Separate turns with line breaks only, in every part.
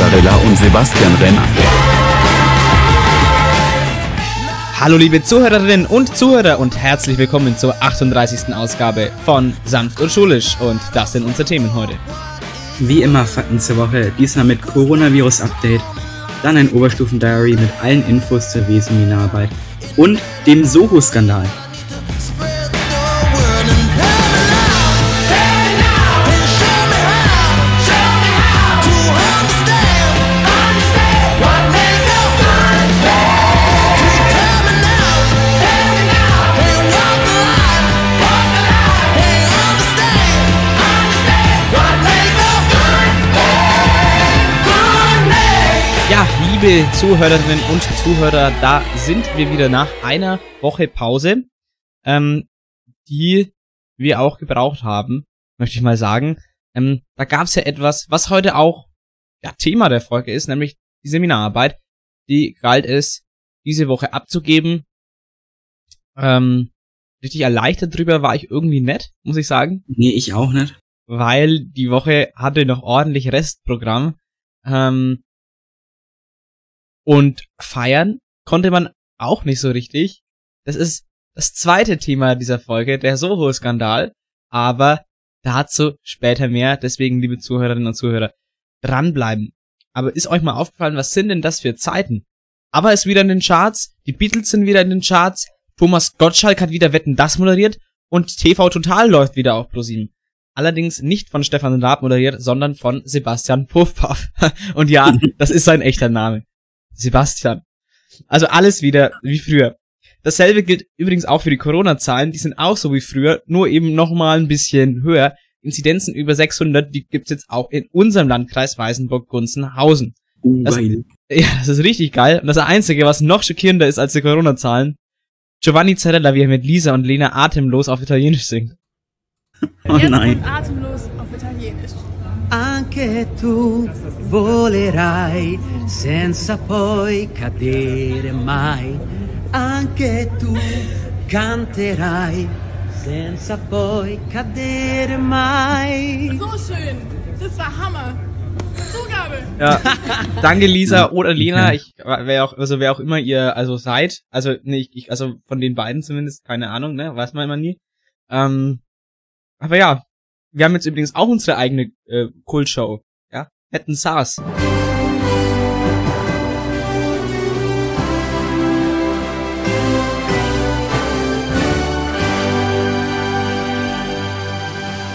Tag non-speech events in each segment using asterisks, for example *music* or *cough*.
Jans Pizzarella und Sebastian Renner.
Hallo liebe Zuhörerinnen und Zuhörer und herzlich willkommen zur 38. Ausgabe von Sanft und Schulisch und das sind unsere Themen heute.
Wie immer Fakten zur Woche, diesmal mit Coronavirus-Update, dann ein Oberstufen-Diary mit allen Infos zur W-Seminararbeit und dem Soho-Skandal.
Liebe Zuhörerinnen und Zuhörer, da sind wir wieder nach einer Woche Pause, ähm, die wir auch gebraucht haben, möchte ich mal sagen. Ähm, da gab es ja etwas, was heute auch ja, Thema der Folge ist, nämlich die Seminararbeit. Die galt es diese Woche abzugeben. Ähm, richtig erleichtert drüber war ich irgendwie nett, muss ich sagen.
Nee, ich auch nicht.
Weil die Woche hatte noch ordentlich Restprogramm. Ähm, und feiern konnte man auch nicht so richtig. Das ist das zweite Thema dieser Folge, der Soho-Skandal. Aber dazu später mehr. Deswegen, liebe Zuhörerinnen und Zuhörer, dranbleiben. Aber ist euch mal aufgefallen, was sind denn das für Zeiten? Aber ist wieder in den Charts, die Beatles sind wieder in den Charts, Thomas Gottschalk hat wieder Wetten das moderiert und TV Total läuft wieder auf ProSieben. Allerdings nicht von Stefan Raab moderiert, sondern von Sebastian Puffpaff. *laughs* und ja, das ist sein echter Name. Sebastian. Also alles wieder wie früher. Dasselbe gilt übrigens auch für die Corona-Zahlen, die sind auch so wie früher, nur eben nochmal ein bisschen höher. Inzidenzen über 600, die gibt's jetzt auch in unserem Landkreis Weißenburg-Gunzenhausen.
Uh,
Das-
geil.
Ja, das ist richtig geil. Und das Einzige, was noch schockierender ist als die Corona-Zahlen, Giovanni Zarella, wie er mit Lisa und Lena atemlos auf Italienisch singt.
Oh
Jetzt
nein.
und atemlos.
Anche tu volerai senza poi cadere mai. Anche tu canterai senza poi cadere mai.
So schön. Das war Hammer. Zugabe.
Ja. *laughs* Danke Lisa oder Lena, ich wer auch also wer auch immer ihr also seid, also nee, ich, ich also von den beiden zumindest keine Ahnung, ne, weiß man immer nie. Ähm, aber ja, wir haben jetzt übrigens auch unsere eigene äh, Kultshow, ja, Hätten SARS.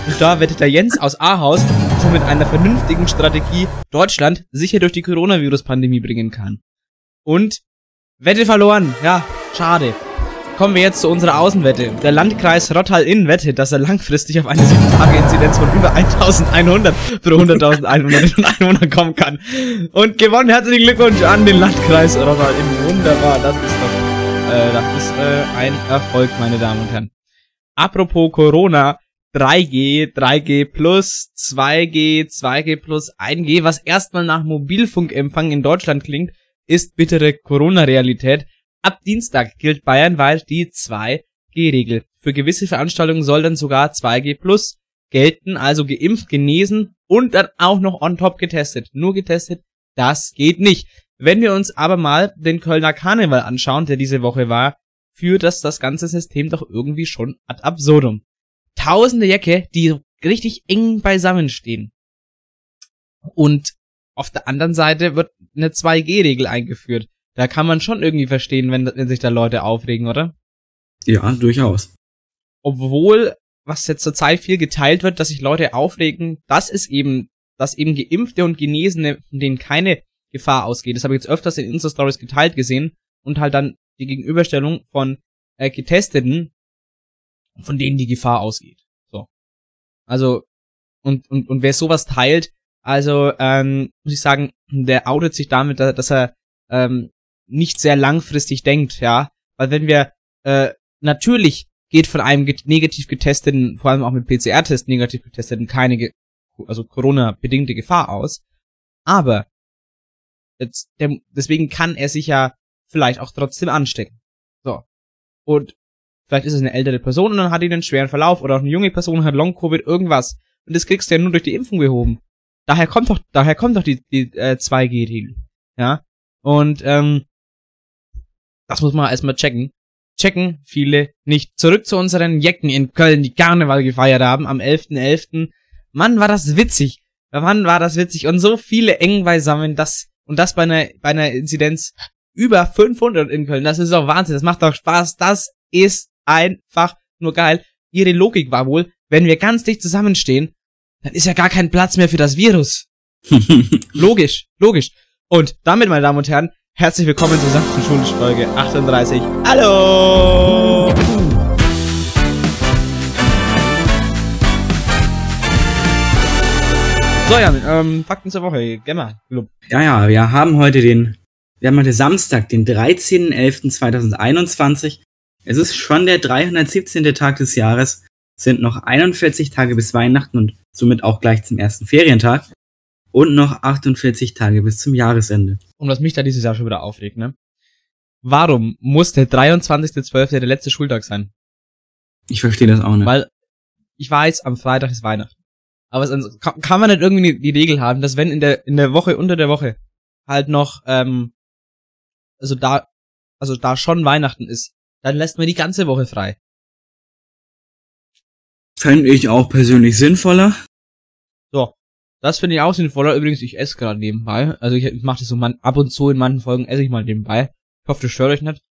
Und da wettet der Jens aus Ahaus, dass er mit einer vernünftigen Strategie Deutschland sicher durch die Coronavirus-Pandemie bringen kann. Und Wette verloren. Ja, schade. Kommen wir jetzt zu unserer Außenwette. Der Landkreis Rottal-Inn wettet, dass er langfristig auf eine 7-Tage-Inzidenz von über 1100 pro 100.000 Einwohnerinnen und Einwohner kommen kann. Und gewonnen. Herzlichen Glückwunsch an den Landkreis Rottal-Inn. Wunderbar. Das ist doch, äh, das ist, äh, ein Erfolg, meine Damen und Herren. Apropos Corona. 3G, 3G plus, 2G, 2G plus, 1G, was erstmal nach Mobilfunkempfang in Deutschland klingt, ist bittere Corona-Realität. Ab Dienstag gilt bayernweit die 2G-Regel. Für gewisse Veranstaltungen soll dann sogar 2G plus gelten, also geimpft, genesen und dann auch noch on top getestet. Nur getestet, das geht nicht. Wenn wir uns aber mal den Kölner Karneval anschauen, der diese Woche war, führt das das ganze System doch irgendwie schon ad absurdum. Tausende Jäcke, die richtig eng beisammen stehen. Und auf der anderen Seite wird eine 2G-Regel eingeführt. Da kann man schon irgendwie verstehen, wenn, wenn sich da Leute aufregen, oder?
Ja, durchaus.
Obwohl, was jetzt zurzeit viel geteilt wird, dass sich Leute aufregen, dass es eben, dass eben Geimpfte und Genesene, von denen keine Gefahr ausgeht. Das habe ich jetzt öfters in Insta-Stories geteilt gesehen und halt dann die Gegenüberstellung von äh, Getesteten, von denen die Gefahr ausgeht. So. Also, und, und, und wer sowas teilt, also, ähm, muss ich sagen, der outet sich damit, da- dass er ähm, nicht sehr langfristig denkt, ja. Weil wenn wir, äh, natürlich geht von einem get negativ getesteten, vor allem auch mit PCR-Test negativ getesteten, keine, ge also Corona-bedingte Gefahr aus. Aber jetzt, der, deswegen kann er sich ja vielleicht auch trotzdem anstecken. So. Und Vielleicht ist es eine ältere Person und dann hat die einen schweren Verlauf oder auch eine junge Person hat Long-Covid, irgendwas. Und das kriegst du ja nur durch die Impfung gehoben. Daher kommt doch, daher kommt doch die, die äh, 2G-Regel. Ja. Und ähm, das muss man erstmal checken. Checken viele nicht. Zurück zu unseren Jecken in Köln, die Karneval gefeiert haben am 11.11. .11. Mann, war das witzig. Mann, war das witzig. Und so viele eng beisammen, das, und das bei einer, bei einer Inzidenz über 500 in Köln. Das ist doch Wahnsinn. Das macht doch Spaß. Das ist einfach nur geil. Ihre Logik war wohl, wenn wir ganz dicht zusammenstehen, dann ist ja gar kein Platz mehr für das Virus. *laughs* logisch, logisch. Und damit, meine Damen und Herren, herzlich willkommen zur sanften Schulisch Folge 38. Hallo! So, Jan, ähm, Fakten zur Woche. Gemma, Club.
Ja, ja, wir haben heute den, wir haben heute Samstag, den 13.11.2021. Es ist schon der 317. Tag des Jahres, sind noch 41 Tage bis Weihnachten und somit auch gleich zum ersten Ferientag und noch 48 Tage bis zum Jahresende.
Und was mich da dieses Jahr schon wieder aufregt, ne? Warum muss der 23.12. der letzte Schultag sein?
Ich verstehe das auch nicht.
Weil ich weiß, am Freitag ist Weihnachten. Aber kann, kann man nicht irgendwie die Regel haben, dass wenn in der in der Woche unter der Woche halt noch ähm, also da also da schon Weihnachten ist, dann lässt man die ganze Woche frei.
Fände ich auch persönlich sinnvoller.
Das finde ich auch sinnvoller. Übrigens, ich esse gerade nebenbei. Also ich, ich mache das so man, ab und zu in manchen Folgen esse ich mal nebenbei. Ich hoffe, das stört euch nicht.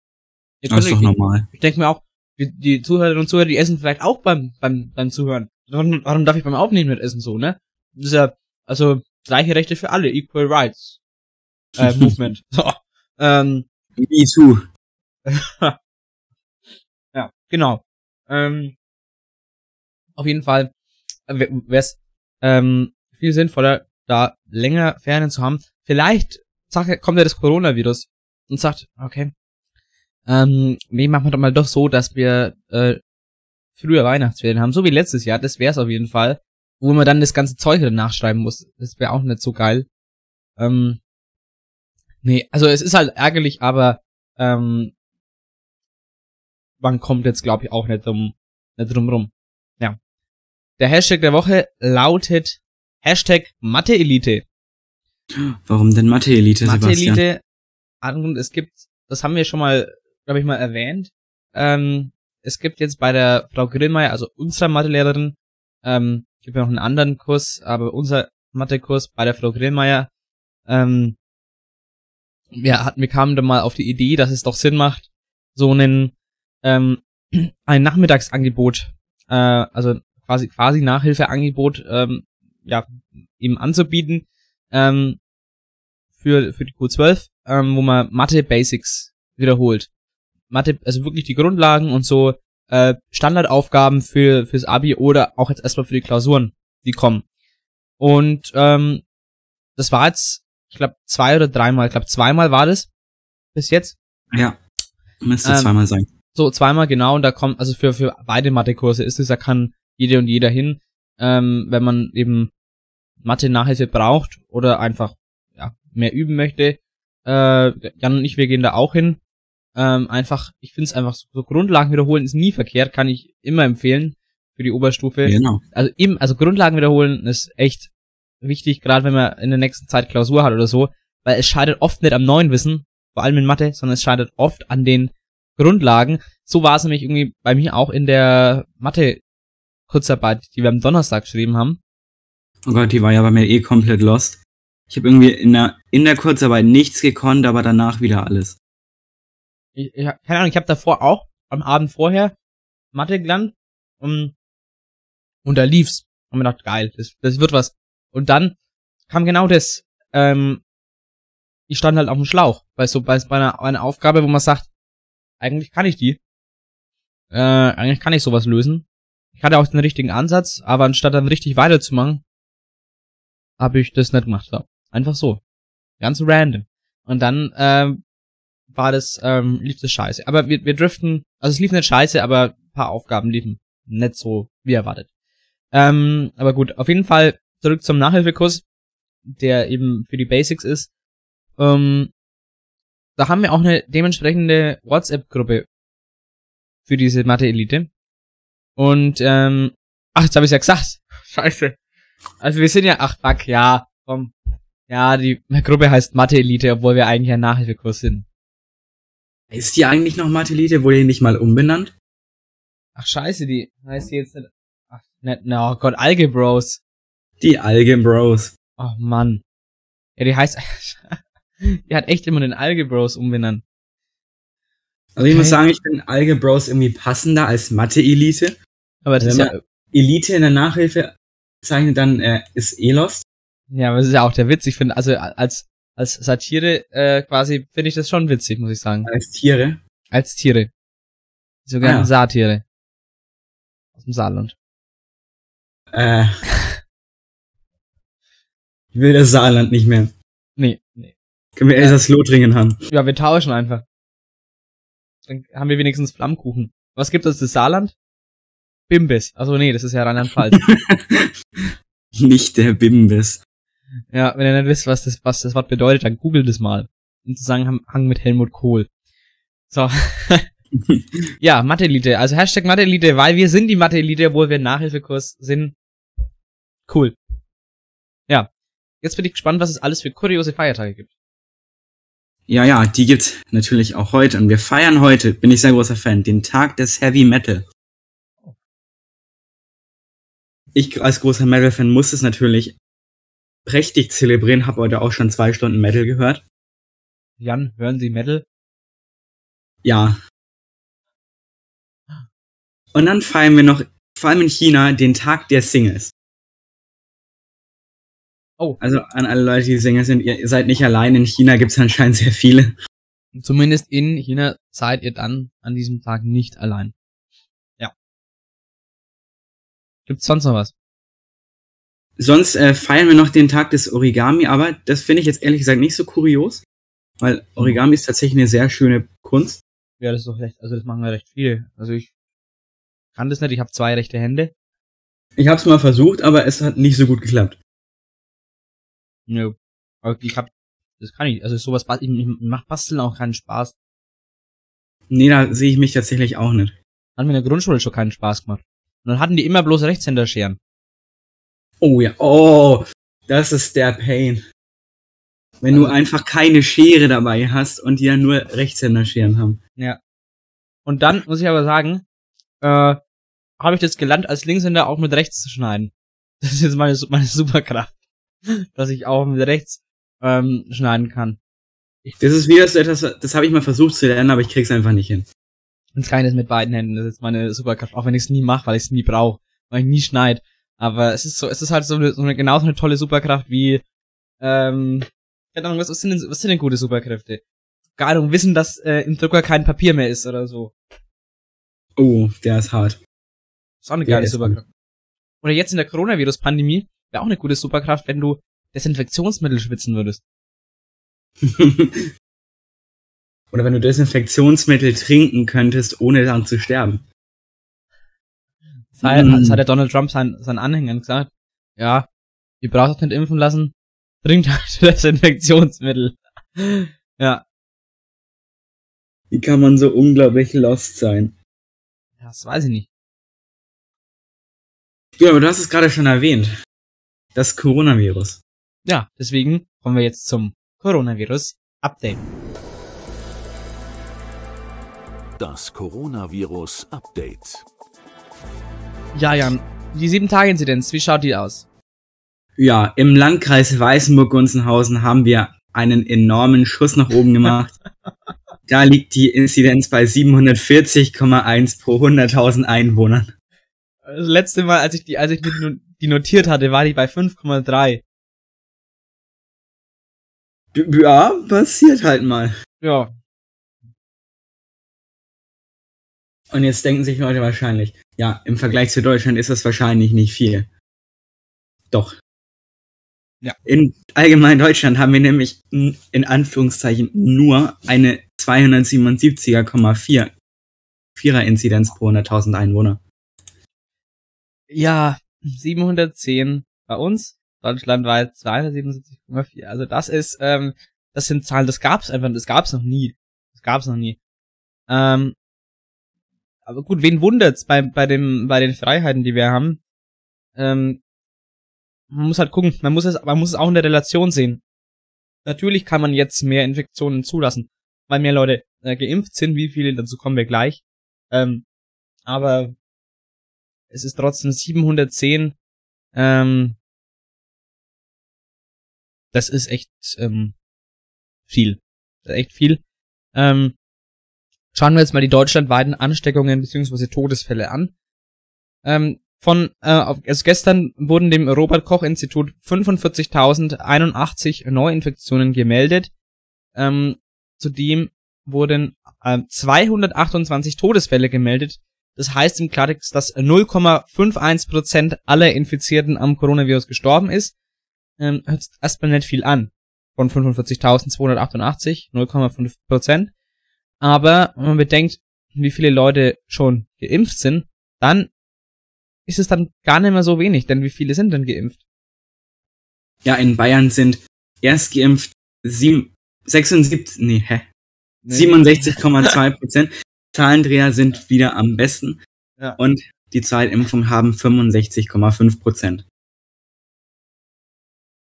Ihr
Das ist doch
euch-
normal.
Ich denke mir auch, die, die Zuhörerinnen und Zuhörer, die essen vielleicht auch beim, beim, beim Zuhören. Warum, warum darf ich beim Aufnehmen nicht essen so, ne? Das ist ja, also, gleiche Rechte für alle, Equal Rights. Äh, *laughs* Movement. So. Ähm,
Me too. *laughs*
ja, genau. Ähm, auf jeden Fall wäre es ähm, viel sinnvoller, da länger Ferien zu haben. Vielleicht kommt ja das Coronavirus und sagt, okay, ähm, nee, machen wir doch mal doch so, dass wir äh, früher Weihnachtsferien haben, so wie letztes Jahr. Das wäre es auf jeden Fall, wo man dann das ganze Zeug wieder nachschreiben muss. Das wäre auch nicht so geil. Ähm, nee, also es ist halt ärgerlich, aber ähm, man kommt jetzt, glaube ich, auch nicht drum, nicht drum rum. Ja. Der Hashtag der Woche lautet Hashtag Mathe-Elite.
Warum denn Mathe-Elite, Sebastian?
Mathe-Elite, es gibt, das haben wir schon mal, glaube ich, mal erwähnt, ähm, es gibt jetzt bei der Frau Grillmeier, also unserer Mathelehrerin, ähm, gibt ja noch einen anderen Kurs, aber unser Mathekurs bei der Frau Grillmeier, ähm, wir hatten, wir kamen da mal auf die Idee, dass es doch Sinn macht, so einen, ähm, ein Nachmittagsangebot, äh, also quasi, quasi Nachhilfeangebot, ähm, ja, eben anzubieten, ähm, für, für die Q12, ähm, wo man Mathe Basics wiederholt. Mathe, also wirklich die Grundlagen und so äh, Standardaufgaben für fürs Abi oder auch jetzt erstmal für die Klausuren, die kommen. Und ähm, das war jetzt, ich glaube, zwei oder dreimal, ich glaube, zweimal war das bis jetzt.
Ja. Müsste
Ähm,
zweimal sein.
So, zweimal genau, und da kommt, also für, für beide Mathe-Kurse ist es, da kann jede und jeder hin, ähm, wenn man eben Mathe-Nachhilfe braucht oder einfach, ja, mehr üben möchte. Äh, Jan und ich, wir gehen da auch hin. Ähm, einfach, ich finde es einfach so, so Grundlagen wiederholen ist nie verkehrt, kann ich immer empfehlen für die Oberstufe.
Genau.
Also eben, also Grundlagen wiederholen ist echt wichtig, gerade wenn man in der nächsten Zeit Klausur hat oder so, weil es scheitert oft nicht am neuen Wissen, vor allem in Mathe, sondern es scheitert oft an den Grundlagen. So war es nämlich irgendwie bei mir auch in der Mathe-Kurzarbeit, die wir am Donnerstag geschrieben haben.
Oh Gott, die war ja bei mir eh komplett lost. Ich habe irgendwie in der, in der Kurzarbeit nichts gekonnt, aber danach wieder alles.
Ich, ich, keine Ahnung, ich habe davor auch am Abend vorher Mathe gelernt und, und da lief's. Und mir gedacht, geil, das, das wird was. Und dann kam genau das, ähm, ich stand halt auf dem Schlauch, bei so bei, bei einer, einer Aufgabe, wo man sagt, eigentlich kann ich die. Äh, eigentlich kann ich sowas lösen. Ich hatte auch den richtigen Ansatz, aber anstatt dann richtig weiterzumachen, habe ich das nicht gemacht. So. Einfach so. Ganz random. Und dann ähm, war das, ähm, lief das scheiße. Aber wir, wir driften, also es lief nicht scheiße, aber paar Aufgaben liefen nicht so wie erwartet. Ähm, aber gut, auf jeden Fall zurück zum Nachhilfekurs, der eben für die Basics ist. Ähm, da haben wir auch eine dementsprechende WhatsApp-Gruppe für diese Mathe-Elite. Und, ähm, ach, jetzt habe ich ja gesagt. Scheiße. Also wir sind ja, ach fuck, ja, komm. Ja, die Gruppe heißt Mathe-Elite, obwohl wir eigentlich ein Nachhilfekurs sind.
Ist die eigentlich noch Mathelite? Wurde die nicht mal umbenannt?
Ach scheiße, die heißt die jetzt nicht. Ach, nicht, no, Gott, Algebros.
Die Algebros.
Oh Mann. Ja, die heißt. *laughs* die hat echt immer den Algebros umbenannt.
Also ich
Okay.
muss sagen, ich finde Algebros irgendwie passender als Mathe-Elite.
Aber das
Wenn
ist ja,
Elite in der Nachhilfe zeichnet, dann äh, ist eh lost.
ja, aber das ist ja auch der Witz. Ich finde, also als, als Satire, äh, quasi, finde ich das schon witzig, muss ich sagen.
als Tiere.
Als Tiere. Die sogenannten
Ah, ja.
Satire. Aus dem Saarland.
Äh, ich will das Saarland nicht mehr.
Nee, nee.
Können wir
Ja.
Elsass-Lothringen haben.
Ja, wir tauschen einfach. Dann haben wir wenigstens Flammkuchen. Was gibt es das Saarland? Bimbis. Also nee, das ist ja Rheinland-Pfalz. *laughs*
nicht der Bimbis.
ja, wenn ihr nicht wisst, was das, was das Wort bedeutet, dann googelt es mal. Im Zusammenhang mit Helmut Kohl. So. *laughs* ja, Mathe-Elite. Also Hashtag Mathe-Elite, weil wir sind die Mathe-Elite, obwohl wir Nachhilfekurs sind. Cool. Ja. Jetzt bin ich gespannt, was es alles für kuriose Feiertage gibt.
Ja, ja, die gibt's natürlich auch heute. Und wir feiern heute, bin ich sehr großer Fan, den Tag des Heavy Metal. Ich als großer Metal-Fan muss es natürlich prächtig zelebrieren, habe heute auch schon zwei Stunden Metal gehört.
Jan, hören Sie Metal?
Ja. Und dann feiern wir noch, vor allem in China, den Tag der Singles.
Oh.
Also an alle Leute, die Single sind, ihr, seid nicht allein. In China gibt's anscheinend sehr viele.
Zumindest in China seid ihr dann an diesem Tag nicht allein. Ja. Gibt's sonst noch was?
Sonst äh, feiern wir noch den Tag des Origami, aber das finde ich jetzt ehrlich gesagt nicht so kurios, weil Origami ist tatsächlich eine sehr schöne Kunst.
Ja, das ist doch recht, also das machen ja recht viele. Also ich kann das nicht, ich habe zwei rechte Hände.
Ich habe es mal versucht, aber es hat nicht so gut geklappt.
Nö. Aber ich hab, das kann ich, also sowas, ich- macht Basteln auch keinen Spaß.
Nee, da sehe ich mich tatsächlich auch nicht.
Hat mir in der Grundschule schon keinen Spaß gemacht. Und dann hatten die immer bloß Rechtshänderscheren.
Oh ja, oh, das ist der Pain. Wenn du
Also-
einfach keine Schere dabei hast und die dann nur Rechtshänderscheren haben.
Ja. Und dann muss ich aber sagen, äh, habe ich das gelernt, als Linkshänder auch mit rechts zu schneiden. Das ist jetzt meine, meine Superkraft. *laughs* Dass ich auch mit rechts ähm, schneiden kann.
Das ist wieder so etwas, das habe ich mal versucht zu lernen, aber ich krieg's einfach nicht hin.
Und keines mit beiden Händen. Das ist meine Superkraft. Auch wenn ich es nie mache, weil ich es nie brauche. Weil ich nie schneid. Aber es ist so, es ist halt so eine, so eine genauso eine tolle Superkraft wie, ähm, keine Ahnung, was, was sind denn, was sind denn gute Superkräfte? Keine Ahnung, wissen, dass äh, im Drucker kein Papier mehr ist oder so.
Oh, der ist hart.
ist auch eine geile Superkraft. Oder jetzt in der Coronavirus-Pandemie wäre auch eine gute Superkraft, wenn du Desinfektionsmittel schwitzen würdest. *laughs*
Oder wenn du Desinfektionsmittel trinken könntest, ohne dann zu sterben.
Das hat,
Mm.
das hat der Donald Trump seinen, seinen Anhängern gesagt. Ja, ihr braucht euch nicht impfen lassen. Trinkt halt *laughs* Desinfektionsmittel. ja.
Wie kann man so unglaublich lost sein?
Das weiß ich nicht.
Ja, aber du hast es gerade schon erwähnt. Das Coronavirus.
Ja, deswegen kommen wir jetzt zum Coronavirus-Update.
Das Coronavirus-Update.
Ja, Jan, die 7-Tage-Inzidenz, wie schaut die aus?
Ja, im Landkreis Weißenburg-Gunzenhausen haben wir einen enormen Schuss nach oben gemacht. *laughs* da liegt die Inzidenz bei 740,1 pro 100.000 Einwohnern.
Das letzte Mal, als ich die, als ich die die notiert hatte, war die bei 5,3.
Ja, passiert halt mal.
Ja,
Und jetzt denken sich Leute wahrscheinlich, ja, im Vergleich zu Deutschland ist das wahrscheinlich nicht viel. Doch.
Ja.
In allgemein Deutschland haben wir nämlich in Anführungszeichen nur eine 277,4 Vierer Inzidenz pro 100.000 Einwohner.
Ja, 710 bei uns, deutschlandweit 277,4. Also das ist, ähm, das sind Zahlen, das gab's einfach, das gab's noch nie. Das gab's noch nie. Ähm, aber gut, wen wundert's bei, bei dem, bei den Freiheiten, die wir haben? Ähm, man muss halt gucken, man muss es, man muss es auch in der Relation sehen. Natürlich kann man jetzt mehr Infektionen zulassen, weil mehr Leute äh, geimpft sind, wie viele, dazu kommen wir gleich. Ähm, aber es ist trotzdem 710, ähm, das ist echt ähm, viel. Echt viel. Ähm, schauen wir jetzt mal die deutschlandweiten Ansteckungen bzw. Todesfälle an. Ähm, von, äh, also gestern wurden dem Robert-Koch-Institut 45.081 Neuinfektionen gemeldet. Ähm, zudem wurden äh, 228 Todesfälle gemeldet. Das heißt im Klartext, dass 0,51% aller Infizierten am Coronavirus gestorben ist. Ähm, hört erstmal nicht viel an. Von 45.288, 0,5%. Aber wenn man bedenkt, wie viele Leute schon geimpft sind, dann ist es dann gar nicht mehr so wenig, denn wie viele sind denn geimpft?
Ja, in Bayern sind erst geimpft 7, 76, nee, hä? 67,2 Prozent. Zahlendreher sind wieder am besten.
Ja.
Und die Zweitimpfung haben 65,5 Prozent.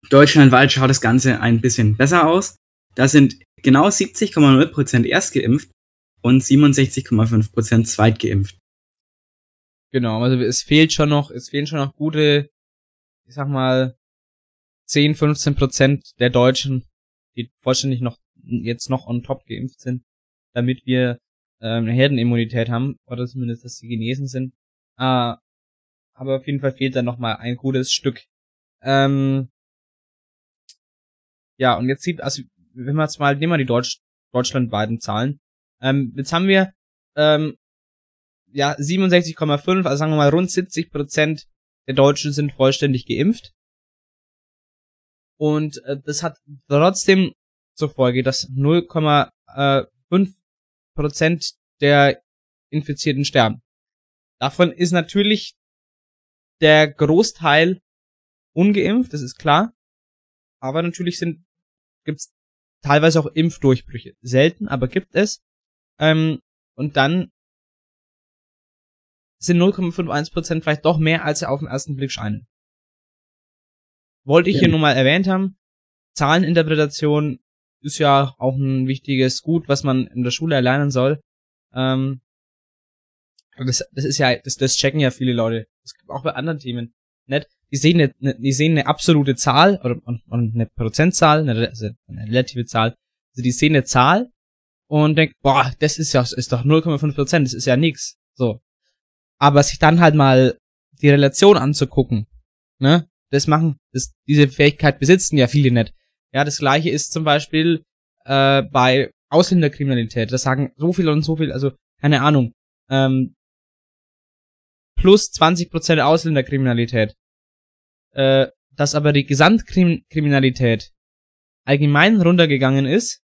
Deutschlandweit schaut das Ganze ein bisschen besser aus. Da sind genau 70,0 Prozent erst geimpft und 67,5 Prozent zweitgeimpft.
Genau, also es fehlt schon noch, es fehlen schon noch gute, ich sag mal, 10, 15 Prozent der Deutschen, die vollständig noch, jetzt noch on top geimpft sind, damit wir eine Herdenimmunität haben, oder zumindest, dass sie genesen sind. Ah, aber auf jeden Fall fehlt da noch mal ein gutes Stück. Ähm, ja, und jetzt sieht, also, wenn wir jetzt mal, nehmen wir die Deutsch, deutschlandweiten Zahlen. Ähm, jetzt haben wir, ähm, ja, 67,5, also sagen wir mal rund 70 Prozent der Deutschen sind vollständig geimpft. Und äh, das hat trotzdem zur Folge, dass 0,5 Prozent der Infizierten sterben. Davon ist natürlich der Großteil ungeimpft, das ist klar. Aber natürlich sind gibt's teilweise auch Impfdurchbrüche. Selten, aber gibt es. Ähm, und dann sind 0,51% vielleicht doch mehr, als sie auf den ersten Blick scheinen. Wollte ich
Ja.
hier nur mal erwähnt haben. Zahleninterpretation ist ja auch ein wichtiges Gut, was man in der Schule erlernen soll. Ähm, das, das ist ja, das, das checken ja viele Leute. Das gibt auch bei anderen Themen. Nicht? Die sehen eine, eine, die sehen eine absolute Zahl oder und, und eine Prozentzahl, eine, also eine relative Zahl. Also die sehen eine Zahl und denken, boah, das ist ja, ist doch 0,5 Prozent, das ist ja nix. So. Aber sich dann halt mal die Relation anzugucken, ne? Das machen, das, diese Fähigkeit besitzen ja viele nicht. Ja, das gleiche ist zum Beispiel äh, bei Ausländerkriminalität. Das sagen so viel und so viel, also keine Ahnung. Ähm, plus 20% Ausländerkriminalität. Äh, dass aber die Gesamtkriminalität allgemein runtergegangen ist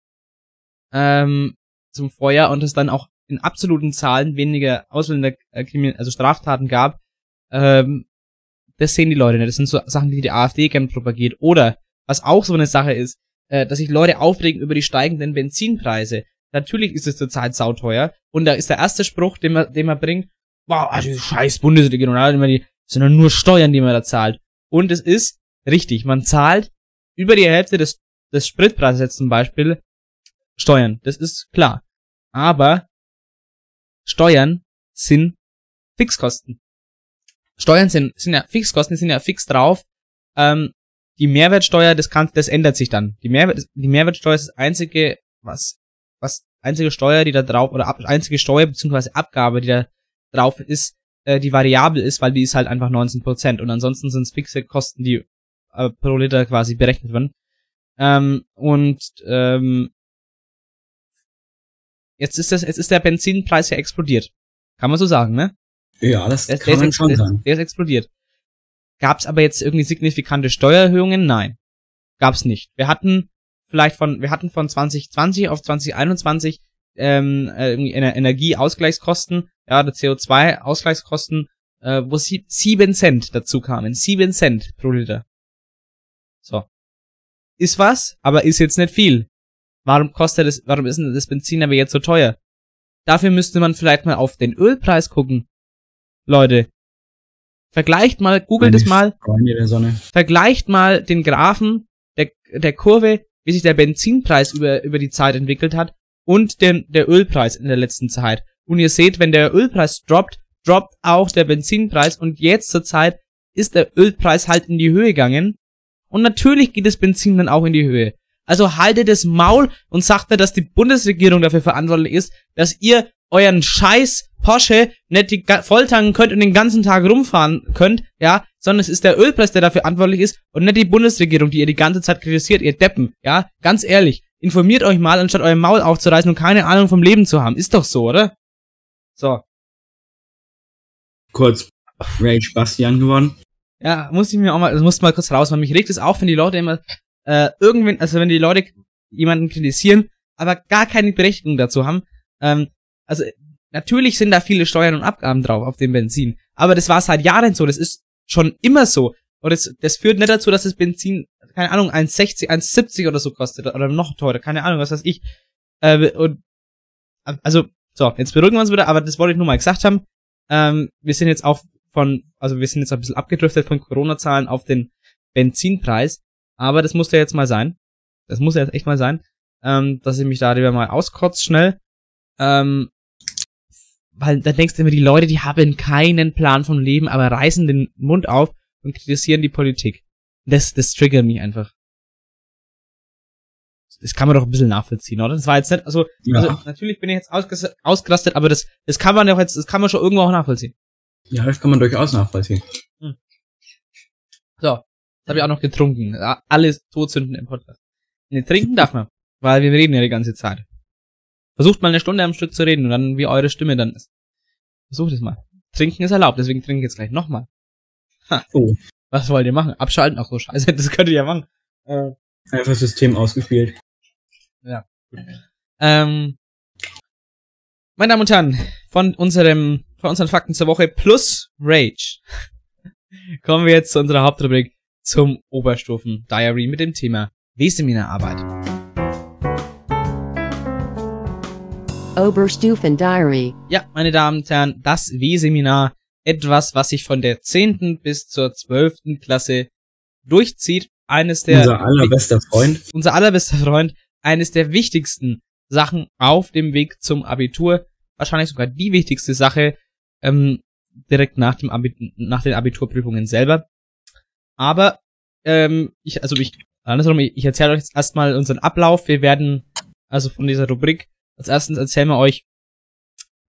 ähm, zum Vorjahr und es dann auch in absoluten Zahlen weniger Ausländer, äh, also Straftaten gab, ähm, das sehen die Leute nicht. Das sind so Sachen, die die AfD gern propagiert. Oder, was auch so eine Sache ist, äh, dass sich Leute aufregen über die steigenden Benzinpreise. Natürlich ist es zurzeit sauteuer. Und da ist der erste Spruch, den man, den man bringt, wow, ah, diese scheiß Bundesregierung, immer die, doch nur Steuern, die man da zahlt. Und es ist richtig, man zahlt über die Hälfte des, des Spritpreises jetzt zum Beispiel Steuern. Das ist klar. Aber Steuern sind Fixkosten. Steuern sind, sind ja Fixkosten, die sind ja fix drauf. Ähm, die Mehrwertsteuer, das kann, das ändert sich dann. Die, Mehrwert, die Mehrwertsteuer ist das einzige, was, was, einzige Steuer, die da drauf, oder ab, einzige Steuer beziehungsweise Abgabe, die da drauf ist, äh, die variabel ist, weil die ist halt einfach 19%. Und ansonsten sind es fixe Kosten, die äh, pro Liter quasi berechnet werden. Ähm, und ähm, jetzt ist das, jetzt ist der Benzinpreis ja explodiert. Kann man so sagen, ne?
Ja, das
Der,
kann
der, ist,
man
ex-
schon
der,
sagen.
der ist explodiert. Gab es aber jetzt irgendwie signifikante Steuererhöhungen? Nein. Gab's nicht. Wir hatten vielleicht von, wir hatten von 2020 auf 2021 ähm, äh, irgendwie Ener Energieausgleichskosten, ja, oder CO2-Ausgleichskosten, äh, wo sie, 7 Cent dazu kamen. 7 Cent pro Liter. So. Ist was, aber ist jetzt nicht viel. Warum kostet das, warum ist denn das Benzin aber jetzt so teuer? dafür müsste man vielleicht mal auf den Ölpreis gucken. Leute. Vergleicht mal, googelt es mal, vergleicht mal den Graphen der, der Kurve, wie sich der Benzinpreis über, über die Zeit entwickelt hat und den, der Ölpreis in der letzten Zeit. Und ihr seht, wenn der Ölpreis droppt, droppt auch der Benzinpreis und jetzt zur Zeit ist der Ölpreis halt in die Höhe gegangen. Und natürlich geht das Benzin dann auch in die Höhe. Also haltet das Maul und sagt mir, dass die Bundesregierung dafür verantwortlich ist, dass ihr euren Scheiß Porsche nicht die volltanken könnt und den ganzen Tag rumfahren könnt, ja, sondern es ist der Ölpreis, der dafür verantwortlich ist und nicht die Bundesregierung, die ihr die ganze Zeit kritisiert, ihr Deppen, ja, ganz ehrlich, informiert euch mal, anstatt euer Maul aufzureißen und keine Ahnung vom Leben zu haben, ist doch so, oder? So,
Kurz Rage Bastian geworden.
ja, muss ich mir auch mal, das muss mal kurz raus, weil mich regt es auf, wenn die Leute immer, äh, irgendwen, also wenn die Leute jemanden kritisieren, aber gar keine Berechtigung dazu haben, ähm, also, natürlich sind da viele Steuern und Abgaben drauf auf dem Benzin, aber das war seit Jahren so, das ist schon immer so. Und das, das führt nicht dazu, dass das Benzin, keine Ahnung, 1,60, 1,70 oder so kostet oder noch teurer, keine Ahnung, was weiß ich. Äh, und, also, so, jetzt beruhigen wir uns wieder, aber das wollte ich nur mal gesagt haben. Ähm, wir sind jetzt auch von, also wir sind jetzt ein bisschen abgedriftet von Corona-Zahlen auf den Benzinpreis, aber das muss ja jetzt mal sein. Das muss ja jetzt echt mal sein, ähm, dass ich mich darüber mal auskotze schnell. Ähm, weil dann denkst du immer, die Leute, die haben keinen Plan vom Leben, aber reißen den Mund auf und kritisieren die Politik. Das, das triggert mich einfach. Das kann man doch ein bisschen nachvollziehen, oder? Das war jetzt nicht, also,
Ja.
also natürlich bin ich jetzt ausgerastet, aber das, das kann man doch jetzt, das kann man schon irgendwo auch nachvollziehen.
Ja, das kann man durchaus nachvollziehen.
So, jetzt habe ich auch noch getrunken. Alles Todsünden im Podcast. Ne, trinken darf man, weil wir reden ja die ganze Zeit. Versucht mal eine Stunde am Stück zu reden und dann wie eure Stimme dann ist. Versucht es mal. Trinken ist erlaubt, deswegen trinke ich jetzt gleich nochmal.
Oh.
Was wollt ihr machen? Abschalten? Ach so, scheiße, *laughs* das könnt ihr ja machen. Äh,
Einfach System ausgespielt.
ähm, meine Damen und Herren, von unserem, von unseren Fakten zur Woche plus Rage *laughs* kommen wir jetzt zu unserer Hauptrubrik zum Oberstufen Diary mit dem Thema W-Seminararbeit.
Oberstufen Diary.
Ja, meine Damen und Herren, das W-Seminar, etwas, was sich von der 10. bis zur 12. Klasse durchzieht. Eines der,
Unser allerbester Freund.
unser allerbester Freund, eines der wichtigsten Sachen auf dem Weg zum Abitur. Wahrscheinlich sogar die wichtigste Sache, ähm, direkt nach dem Abit nach den Abiturprüfungen selber. Aber, ähm, ich, also ich, andersrum, ich, ich erzähle euch jetzt erstmal unseren Ablauf. Wir werden, also von dieser Rubrik, als erstes erzählen wir euch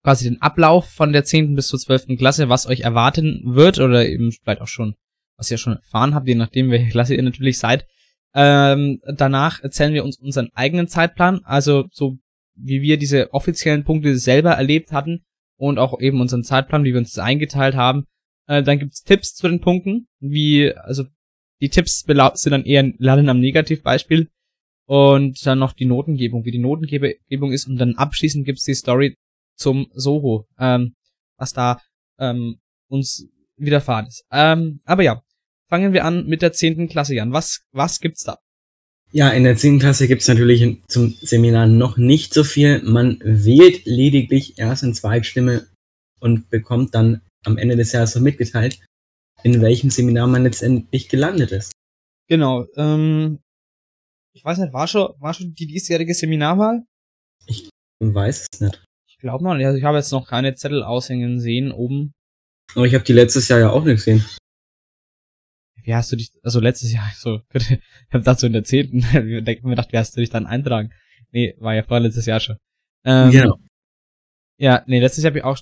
quasi den Ablauf von der 10. bis zur 12. Klasse, was euch erwarten wird oder eben vielleicht auch schon, was ihr schon erfahren habt, je nachdem, *laughs* welche Klasse ihr natürlich seid. Ähm, danach erzählen wir uns unseren eigenen Zeitplan, also so wie wir diese offiziellen Punkte selber erlebt hatten und auch eben unseren Zeitplan, wie wir uns das eingeteilt haben. Äh, dann gibt's Tipps zu den Punkten, wie, also die Tipps sind dann eher lernen am Negativbeispiel und dann noch die Notengebung, wie die Notengebung ist und dann abschließend gibt's die Story zum Soho, ähm, was da ähm, uns widerfahren ist. Ähm, aber ja, fangen wir an mit der 10. Klasse, Jan. Was, was gibt's da?
Ja, in der 10. Klasse gibt's natürlich zum Seminar noch nicht so viel. Man wählt lediglich erst in Zweitstimme und bekommt dann am Ende des Jahres noch mitgeteilt, in welchem Seminar man letztendlich gelandet ist.
Genau, ähm, ich weiß nicht, war schon, war schon die diesjährige Seminarwahl?
Ich weiß es nicht.
Ich glaube noch nicht. Also ich habe jetzt noch keine Zettel aushängen sehen oben.
Aber ich habe die letztes Jahr ja auch nicht gesehen.
Wie hast du dich, also letztes Jahr, so, *laughs* ich habe dazu in der 10. mir gedacht, wie hast du dich dann eintragen? Nee, war ja vorletztes Jahr schon. Ähm,
genau.
Ja, nee, letztes Jahr habe ich auch,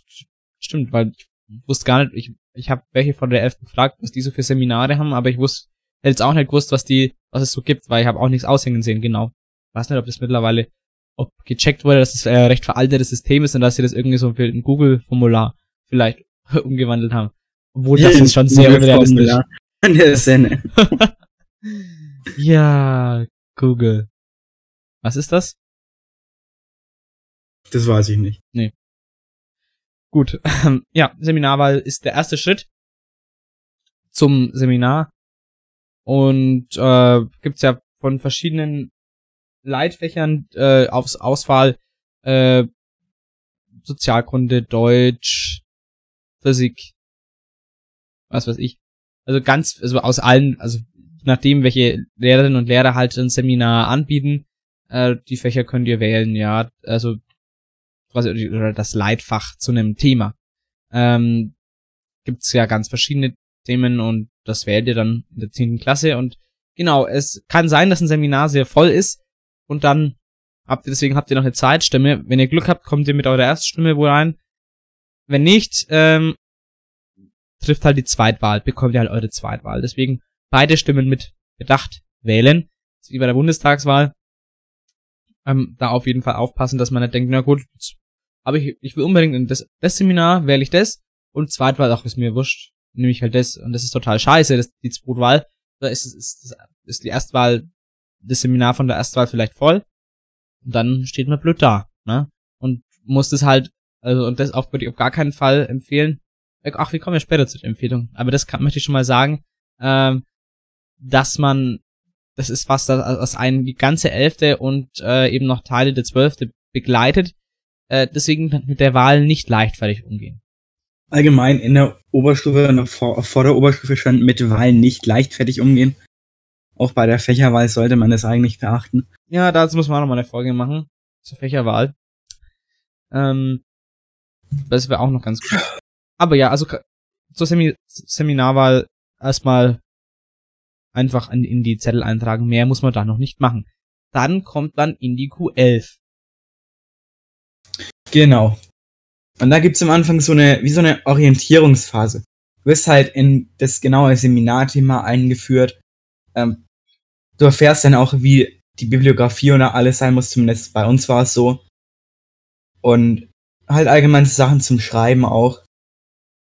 stimmt, weil ich wusste gar nicht, ich, ich habe welche von der 11. gefragt, was die so für Seminare haben, aber ich wusste, hätte jetzt auch nicht gewusst, was die, was es so gibt, weil ich habe auch nichts aushängen sehen, genau. Weiß nicht, ob das mittlerweile, ob gecheckt wurde, dass es das, äh, recht veraltetes System ist und dass sie das irgendwie so für ein Google-Formular vielleicht *laughs* umgewandelt haben. Obwohl das ist schon sehr unrealistisch. *laughs*
An der Szene. *laughs*
Ja, Google. Was ist das?
Das weiß ich nicht.
Gut, ja, Seminarwahl ist der erste Schritt zum Seminar und äh, gibt's ja von verschiedenen Leitfächern äh, aufs Auswahl äh, Sozialkunde, Deutsch, Physik, was weiß ich. Also ganz, also aus allen, also nachdem, welche Lehrerinnen und Lehrer halt ein Seminar anbieten, äh, die Fächer könnt ihr wählen, ja. Also quasi oder das Leitfach zu einem Thema. Ähm, gibt's ja ganz verschiedene Themen und das wählt ihr dann in der zehnten Klasse und genau, es kann sein, dass ein Seminar sehr voll ist und dann habt ihr, deswegen habt ihr noch eine Zeitstimme. Wenn ihr Glück habt, kommt ihr mit eurer Erststimme wohl rein. Wenn nicht, ähm, trifft halt die Zweitwahl, bekommt ihr halt eure Zweitwahl. Deswegen beide Stimmen mit Bedacht wählen. Das ist wie bei der Bundestagswahl. Ähm, da auf jeden Fall aufpassen, dass man nicht denkt, na gut, aber ich, ich will unbedingt in das, das Seminar, wähle ich das. Und Zweitwahl, ach, ist mir wurscht, nehme ich halt das. Und das ist total scheiße, das, die Zweitwahl. Da ist, ist, ist, die Erstwahl, das Seminar von der Erstwahl vielleicht voll. Und dann steht man blöd da, ne? Und muss das halt, also, und das auch würde ich auf gar keinen Fall empfehlen. Ach, wir kommen ja später zu der Empfehlung. Aber das kann, möchte ich schon mal sagen, ähm, dass man, das ist fast als ein, die ganze Elfte und äh, eben noch Teile der Zwölfte begleitet. Äh, deswegen mit der Wahl nicht leichtfertig umgehen.
Allgemein in der Oberstufe, noch vor, vor der Oberstufe schon mit Wahlen nicht leichtfertig umgehen. Auch bei der Fächerwahl sollte man das eigentlich beachten.
Ja, dazu muss man auch nochmal eine Folge machen. Zur Fächerwahl. Ähm, das wäre auch noch ganz gut. Aber ja, also zur Semi Seminarwahl erstmal einfach in, in die Zettel eintragen. Mehr muss man da noch nicht machen. Dann kommt man in die Q11.
Genau. Und da gibt's am Anfang so eine, wie so eine Orientierungsphase. Du wirst halt in das genaue Seminarthema eingeführt. Ähm, du erfährst dann auch, wie die Bibliografie oder alles sein muss, zumindest bei uns war es so. Und halt allgemeine Sachen zum Schreiben auch.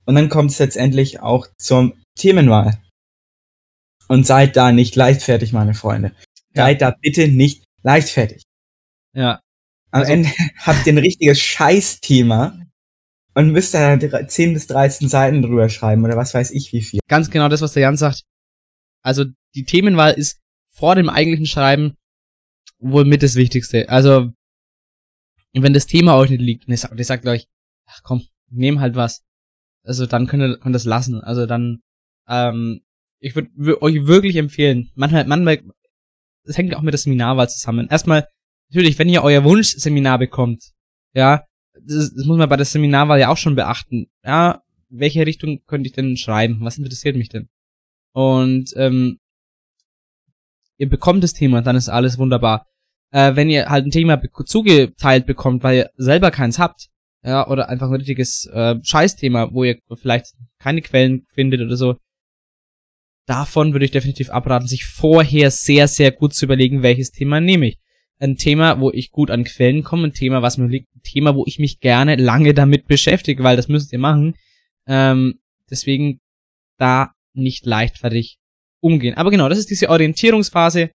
Und dann kommt es letztendlich auch zur Themenwahl. Und seid da nicht leichtfertig, meine Freunde. Ja. Seid da bitte nicht leichtfertig.
Ja.
Am also, Ende *laughs* habt ihr ein richtiges Scheißthema und müsst da 10 bis 13 Seiten drüber schreiben oder was weiß ich wie viel.
Ganz genau das, was der Jan sagt. Also die Themenwahl ist vor dem eigentlichen Schreiben wohl mit das Wichtigste. Also wenn das Thema euch nicht liegt und ihr sagt, euch, ach komm, nehm halt was. Also dann könnt ihr, könnt ihr das lassen. Also dann, ähm, ich würde würd euch wirklich empfehlen, manchmal, manchmal, es hängt auch mit der Seminarwahl zusammen. Erstmal, natürlich, wenn ihr euer Wunschseminar bekommt, ja, das, das muss man bei der Seminarwahl ja auch schon beachten. Ja, welche Richtung könnte ich denn schreiben? Was interessiert mich denn? Und ähm, ihr bekommt das Thema, dann ist alles wunderbar. Äh, wenn ihr halt ein Thema be zugeteilt bekommt, weil ihr selber keins habt, ja, oder einfach ein richtiges äh, Scheißthema, wo ihr vielleicht keine Quellen findet oder so, davon würde ich definitiv abraten, sich vorher sehr, sehr gut zu überlegen, welches Thema nehme ich. Ein Thema, wo ich gut an Quellen komme, ein Thema, was mir liegt, ein Thema, wo ich mich gerne lange damit beschäftige, weil das müsst ihr machen. Ähm, deswegen da nicht leichtfertig umgehen. Aber genau, das ist diese Orientierungsphase.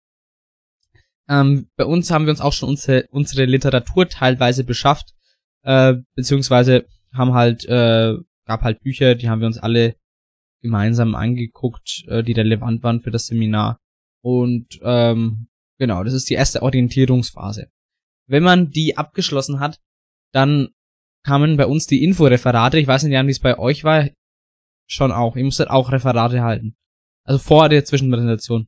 Ähm, bei uns haben wir uns auch schon unsere, unsere Literatur teilweise beschafft, äh, beziehungsweise haben halt, äh, gab halt Bücher, die haben wir uns alle gemeinsam angeguckt, äh, die relevant waren für das Seminar. Und ähm, genau, das ist die erste Orientierungsphase. Wenn man die abgeschlossen hat, dann kamen bei uns die Inforeferate. Ich weiß nicht, Jan, wie es bei euch war. Schon auch. Ihr musstet auch Referate halten. Also vor der Zwischenpräsentation.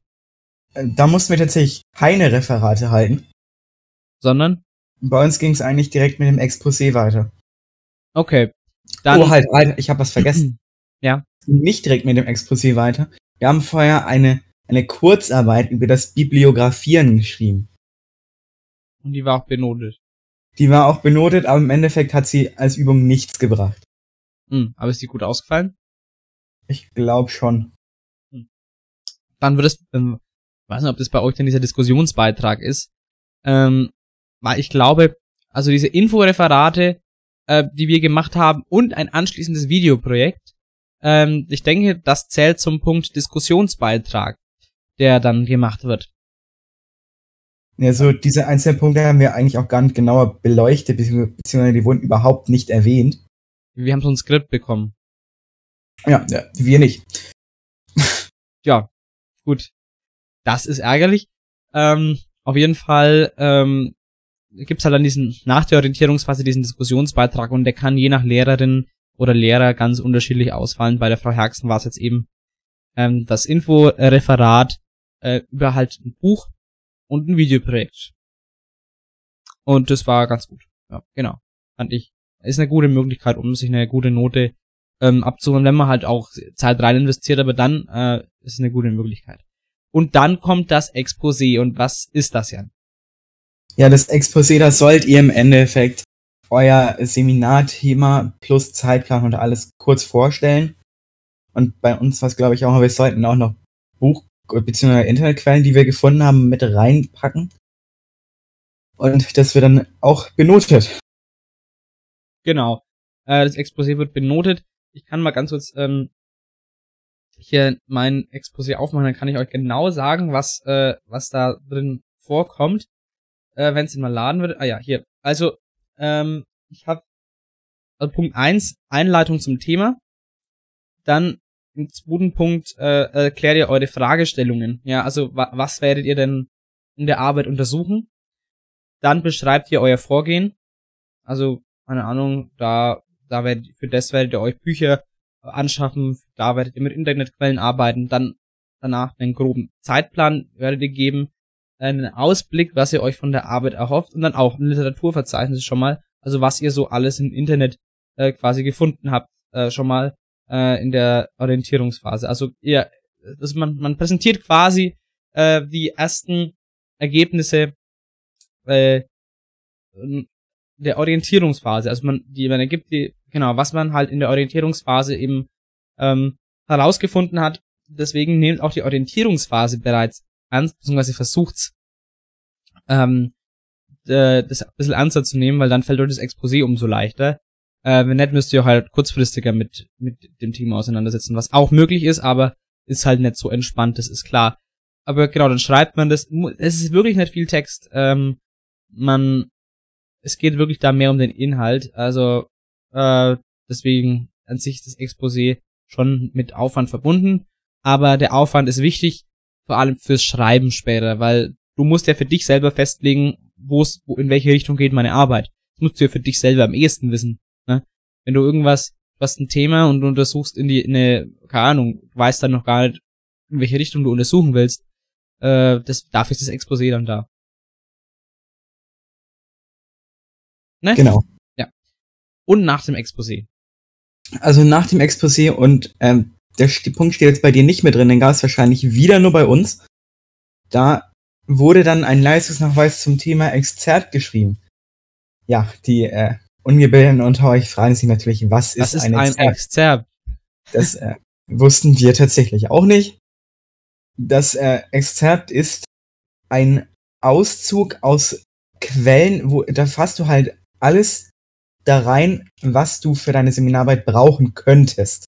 Äh, da mussten wir tatsächlich keine Referate halten.
Sondern?
Bei uns ging es eigentlich direkt mit dem Exposé weiter.
Okay.
Dann oh, halt, halt ich habe was vergessen. *clears throat*
ja.
Nicht direkt mit dem Exposé weiter. Wir haben vorher eine, eine Kurzarbeit über das Bibliografieren geschrieben.
Und die war auch benotet.
Die war auch benotet, aber im Endeffekt hat sie als Übung nichts gebracht.
Hm, aber ist die gut ausgefallen?
Ich glaube schon. Hm.
Dann wird es, ähm, weiß nicht, ob das bei euch denn dieser Diskussionsbeitrag ist, ähm, weil ich glaube, also diese Inforeferate, äh, die wir gemacht haben und ein anschließendes Videoprojekt, ähm, ich denke, das zählt zum Punkt Diskussionsbeitrag, der dann gemacht wird.
Ja, so diese einzelnen Punkte haben wir eigentlich auch gar nicht genauer beleuchtet, beziehungsweise die wurden überhaupt nicht erwähnt.
Wir haben so ein Skript bekommen.
Ja, ja wir nicht.
ja, gut. Das ist ärgerlich. Ähm, auf jeden Fall ähm, gibt's halt dann diesen, nach der Orientierungsphase diesen Diskussionsbeitrag und der kann je nach Lehrerin oder Lehrer ganz unterschiedlich ausfallen. Bei der Frau Herxen war es jetzt eben ähm, das Inforeferat äh, über halt ein Buch und ein Videoprojekt. Und das war ganz gut. Ja, genau. Fand ich. Ist eine gute Möglichkeit, um sich eine gute Note ähm, abzuholen, wenn man halt auch Zeit rein investiert, aber dann äh, ist eine gute Möglichkeit. Und dann kommt das Exposé. Und was ist das, Jan?
Ja, das Exposé, das sollt ihr im Endeffekt euer Seminarthema plus Zeitplan und alles kurz vorstellen. Und bei uns was glaube ich auch, wir sollten auch noch Buch- bzw. Internetquellen, die wir gefunden haben, mit reinpacken. Und das wird dann auch benotet.
Genau. Äh, das Exposé wird benotet. Ich kann mal ganz kurz ähm, hier mein Exposé aufmachen, dann kann ich euch genau sagen, was, äh, was da drin vorkommt, äh, wenn es mal laden wird. Ah ja, hier. Also, ähm, ich habe also Punkt eins Einleitung zum Thema. Dann im zweiten Punkt äh, erklärt ihr eure Fragestellungen. Ja, also wa was werdet ihr denn in der Arbeit untersuchen? Dann beschreibt ihr euer Vorgehen. Also, keine Ahnung, da, da werdet, für das werdet ihr euch Bücher anschaffen, da werdet ihr mit Internetquellen arbeiten, dann danach einen groben Zeitplan werdet ihr geben, einen Ausblick, was ihr euch von der Arbeit erhofft und dann auch ein Literaturverzeichnis schon mal, also was ihr so alles im Internet äh, quasi gefunden habt, äh, schon mal äh, in der Orientierungsphase. Also ihr, das man, man präsentiert quasi äh, die ersten Ergebnisse äh, der Orientierungsphase. Also man, die, man ergibt die, genau, was man halt in der Orientierungsphase eben ähm, herausgefunden hat. Deswegen nehmt auch die Orientierungsphase bereits ernst, beziehungsweise versucht's ähm, äh, das ein bisschen ernster zu nehmen, weil dann fällt euch das Exposé umso leichter. Äh, wenn nicht, müsst ihr halt kurzfristiger mit, mit dem Thema auseinandersetzen, was auch möglich ist, aber ist halt nicht so entspannt, das ist klar. Aber genau, dann schreibt man das. Es ist wirklich nicht viel Text. Ähm, man es geht wirklich da mehr um den Inhalt. Also äh, deswegen an sich das Exposé schon mit Aufwand verbunden. Aber der Aufwand ist wichtig, vor allem fürs Schreiben später, weil du musst ja für dich selber festlegen, wo es, in welche Richtung geht meine Arbeit. Das musst du ja für dich selber am ehesten wissen. Wenn du irgendwas, du hast ein Thema und du untersuchst in die, in eine, keine Ahnung, weißt dann noch gar nicht, in welche Richtung du untersuchen willst, äh, das, dafür ist das Exposé dann da.
Ne? Genau.
Ja. Und nach dem Exposé.
Also nach dem Exposé und ähm, der Punkt steht jetzt bei dir nicht mehr drin, den gab es wahrscheinlich wieder nur bei uns. Da wurde dann ein Leistungsnachweis zum Thema Exzert geschrieben. Ja, die äh, Ungebildeten unter euch fragen sich natürlich, was, ist,
ist, ein, ein Exzert? Exzert?
Das äh, wussten wir tatsächlich auch nicht. Das äh, Exzert ist ein Auszug aus Quellen, wo da fasst du halt alles da rein, was du für deine Seminararbeit brauchen könntest.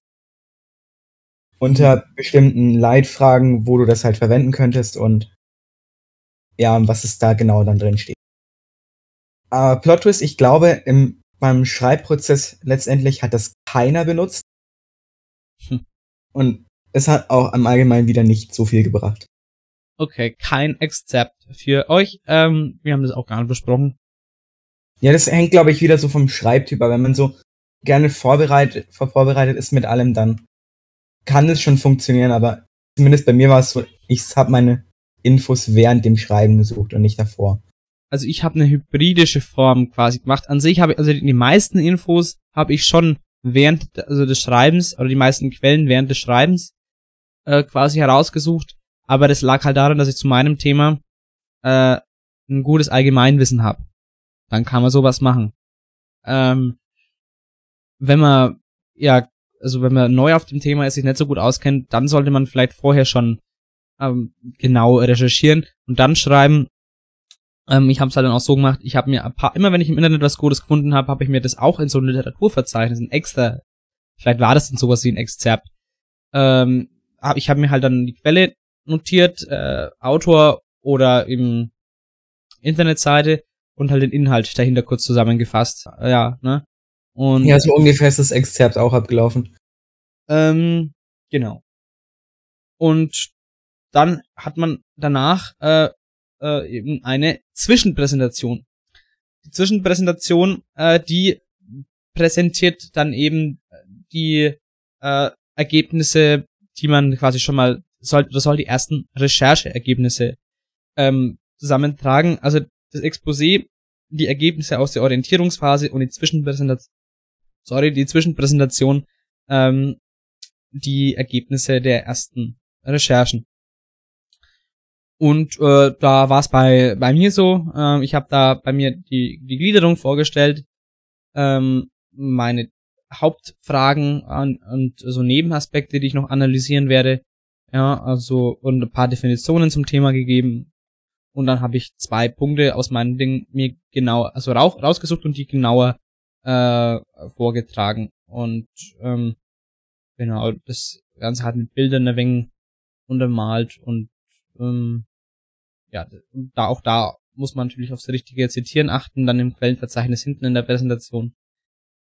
Unter mhm. bestimmten Leitfragen, wo du das halt verwenden könntest und ja, was es da genau dann drin steht. Aber Plot Twist, ich glaube, im, beim Schreibprozess letztendlich hat das keiner benutzt. Hm. Und es hat auch im Allgemeinen wieder nicht so viel gebracht.
Okay, kein Exzept für euch. Ähm, wir haben das auch gar nicht besprochen.
Ja, das hängt, glaube ich, wieder so vom Schreibtyp ab. Wenn man so gerne vorbereitet, vorbereitet ist mit allem, dann kann es schon funktionieren, aber zumindest bei mir war es so, ich habe meine Infos während dem Schreiben gesucht und nicht davor.
Also ich habe eine hybridische Form quasi gemacht. An sich habe ich, also die meisten Infos habe ich schon während also des Schreibens oder die meisten Quellen während des Schreibens äh, quasi herausgesucht. Aber das lag halt daran, dass ich zu meinem Thema äh, ein gutes Allgemeinwissen habe dann kann man sowas machen. Ähm, wenn man, ja, also wenn man neu auf dem Thema ist, sich nicht so gut auskennt, dann sollte man vielleicht vorher schon ähm, genau recherchieren und dann schreiben. Ähm, ich habe es halt dann auch so gemacht, ich habe mir ein paar, immer wenn ich im Internet was Gutes gefunden habe, habe ich mir das auch in so ein Literaturverzeichnis, ein extra, vielleicht war das dann sowas wie ein Exzerpt. Ähm, hab, ich habe mir halt dann die Quelle notiert, äh, Autor oder eben Internetseite und halt den Inhalt dahinter kurz zusammengefasst. Ja, ne?
Und ja, so ungefähr ist das Exzerpt auch abgelaufen.
Ähm, genau. Und dann hat man danach äh, äh, eben eine Zwischenpräsentation. die Zwischenpräsentation, äh, die präsentiert dann eben die äh, Ergebnisse, die man quasi schon mal soll, oder soll die ersten Rechercheergebnisse ähm, zusammentragen. Also das Exposé, die Ergebnisse aus der Orientierungsphase und die Zwischenpräsentation, sorry, die Zwischenpräsentation, ähm, die Ergebnisse der ersten Recherchen. Und äh, da war es bei, bei mir so, äh, ich habe da bei mir die, die Gliederung vorgestellt, ähm, meine Hauptfragen an, und so Nebenaspekte, die ich noch analysieren werde. Ja, also und ein paar Definitionen zum Thema gegeben. Und dann habe ich zwei Punkte aus meinem Ding mir genau, also rausgesucht und die genauer äh, vorgetragen. Und ähm, genau, das Ganze hat mit Bildern ein wenig untermalt und ähm, ja, da auch da muss man natürlich aufs richtige Zitieren achten, dann im Quellenverzeichnis hinten in der Präsentation.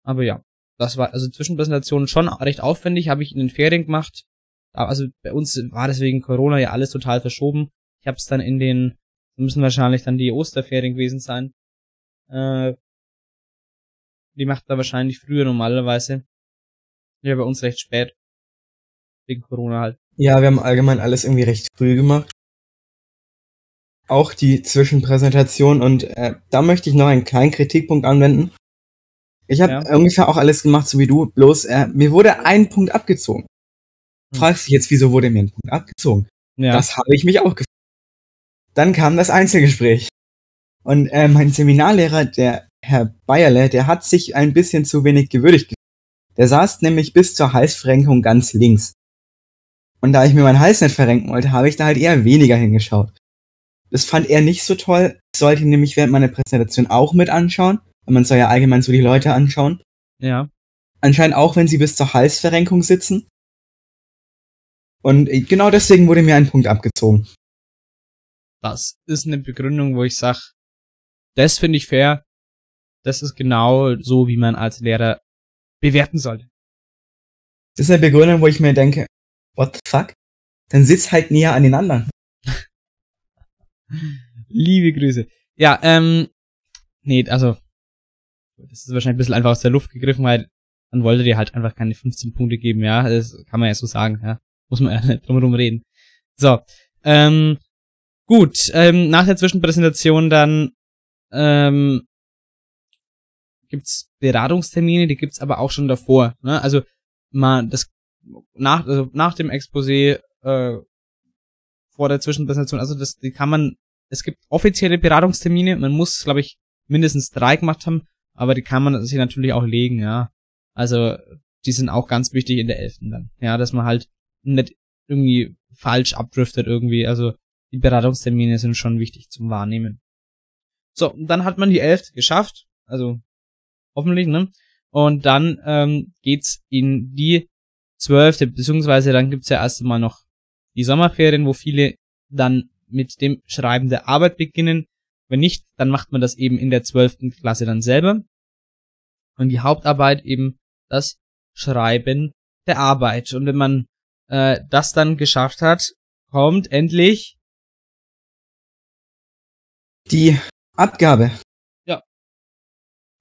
Aber ja, das war also Zwischenpräsentation schon recht aufwendig, habe ich in den Ferien gemacht. Also bei uns war deswegen Corona ja alles total verschoben. Ich habe es dann in den, müssen wahrscheinlich dann die Osterferien gewesen sein. Äh, die macht da wahrscheinlich früher normalerweise. Ja, bei uns recht spät. Wegen Corona halt.
Ja, wir haben allgemein alles irgendwie recht früh gemacht auch die Zwischenpräsentation und äh, da möchte ich noch einen kleinen Kritikpunkt anwenden. Ich habe ja. ungefähr auch alles gemacht, so wie du, bloß äh, mir wurde ein Punkt abgezogen. Hm. Fragst dich jetzt, wieso wurde mir ein Punkt abgezogen? Ja. Das habe ich mich auch gefragt. Dann kam das Einzelgespräch. Und äh, mein Seminarlehrer, der Herr Bayerle, der hat sich ein bisschen zu wenig gewürdigt. Der saß nämlich bis zur Halsverrenkung ganz links. Und da ich mir meinen Hals nicht verrenken wollte, habe ich da halt eher weniger hingeschaut. Das fand er nicht so toll. Ich sollte ihn nämlich während meiner Präsentation auch mit anschauen. Man soll ja allgemein so die Leute anschauen.
Ja.
Anscheinend auch, wenn sie bis zur Halsverrenkung sitzen. Und genau deswegen wurde mir ein Punkt abgezogen.
Das ist eine Begründung, wo ich sag, das finde ich fair. Das ist genau so, wie man als Lehrer bewerten sollte.
Das ist eine Begründung, wo ich mir denke, what the fuck? Dann sitzt halt näher an den anderen.
Liebe Grüße. Ja, ähm, nee, also, das ist wahrscheinlich ein bisschen einfach aus der Luft gegriffen, weil man wollte dir halt einfach keine 15 Punkte geben, ja, das kann man ja so sagen, ja. Muss man ja nicht drumherum reden. So, ähm, gut, ähm, nach der Zwischenpräsentation dann, ähm, gibt's Beratungstermine, die gibt's aber auch schon davor, ne, also, mal, das, nach, also nach dem Exposé, äh, vor der Zwischenpräsentation. Also das, die kann man, es gibt offizielle Beratungstermine, man muss, glaube ich, mindestens drei gemacht haben, aber die kann man sich natürlich auch legen, ja. Also die sind auch ganz wichtig in der Elften dann. Ja, dass man halt nicht irgendwie falsch abdriftet irgendwie. Also die Beratungstermine sind schon wichtig zum Wahrnehmen. So, dann hat man die Elfte geschafft, also hoffentlich, ne? Und dann ähm, geht's in die Zwölfte, beziehungsweise dann gibt's ja erst einmal noch die Sommerferien, wo viele dann mit dem Schreiben der Arbeit beginnen. Wenn nicht, dann macht man das eben in der zwölften Klasse dann selber. Und die Hauptarbeit eben das Schreiben der Arbeit. Und wenn man äh, das dann geschafft hat, kommt endlich
die Abgabe.
Ja.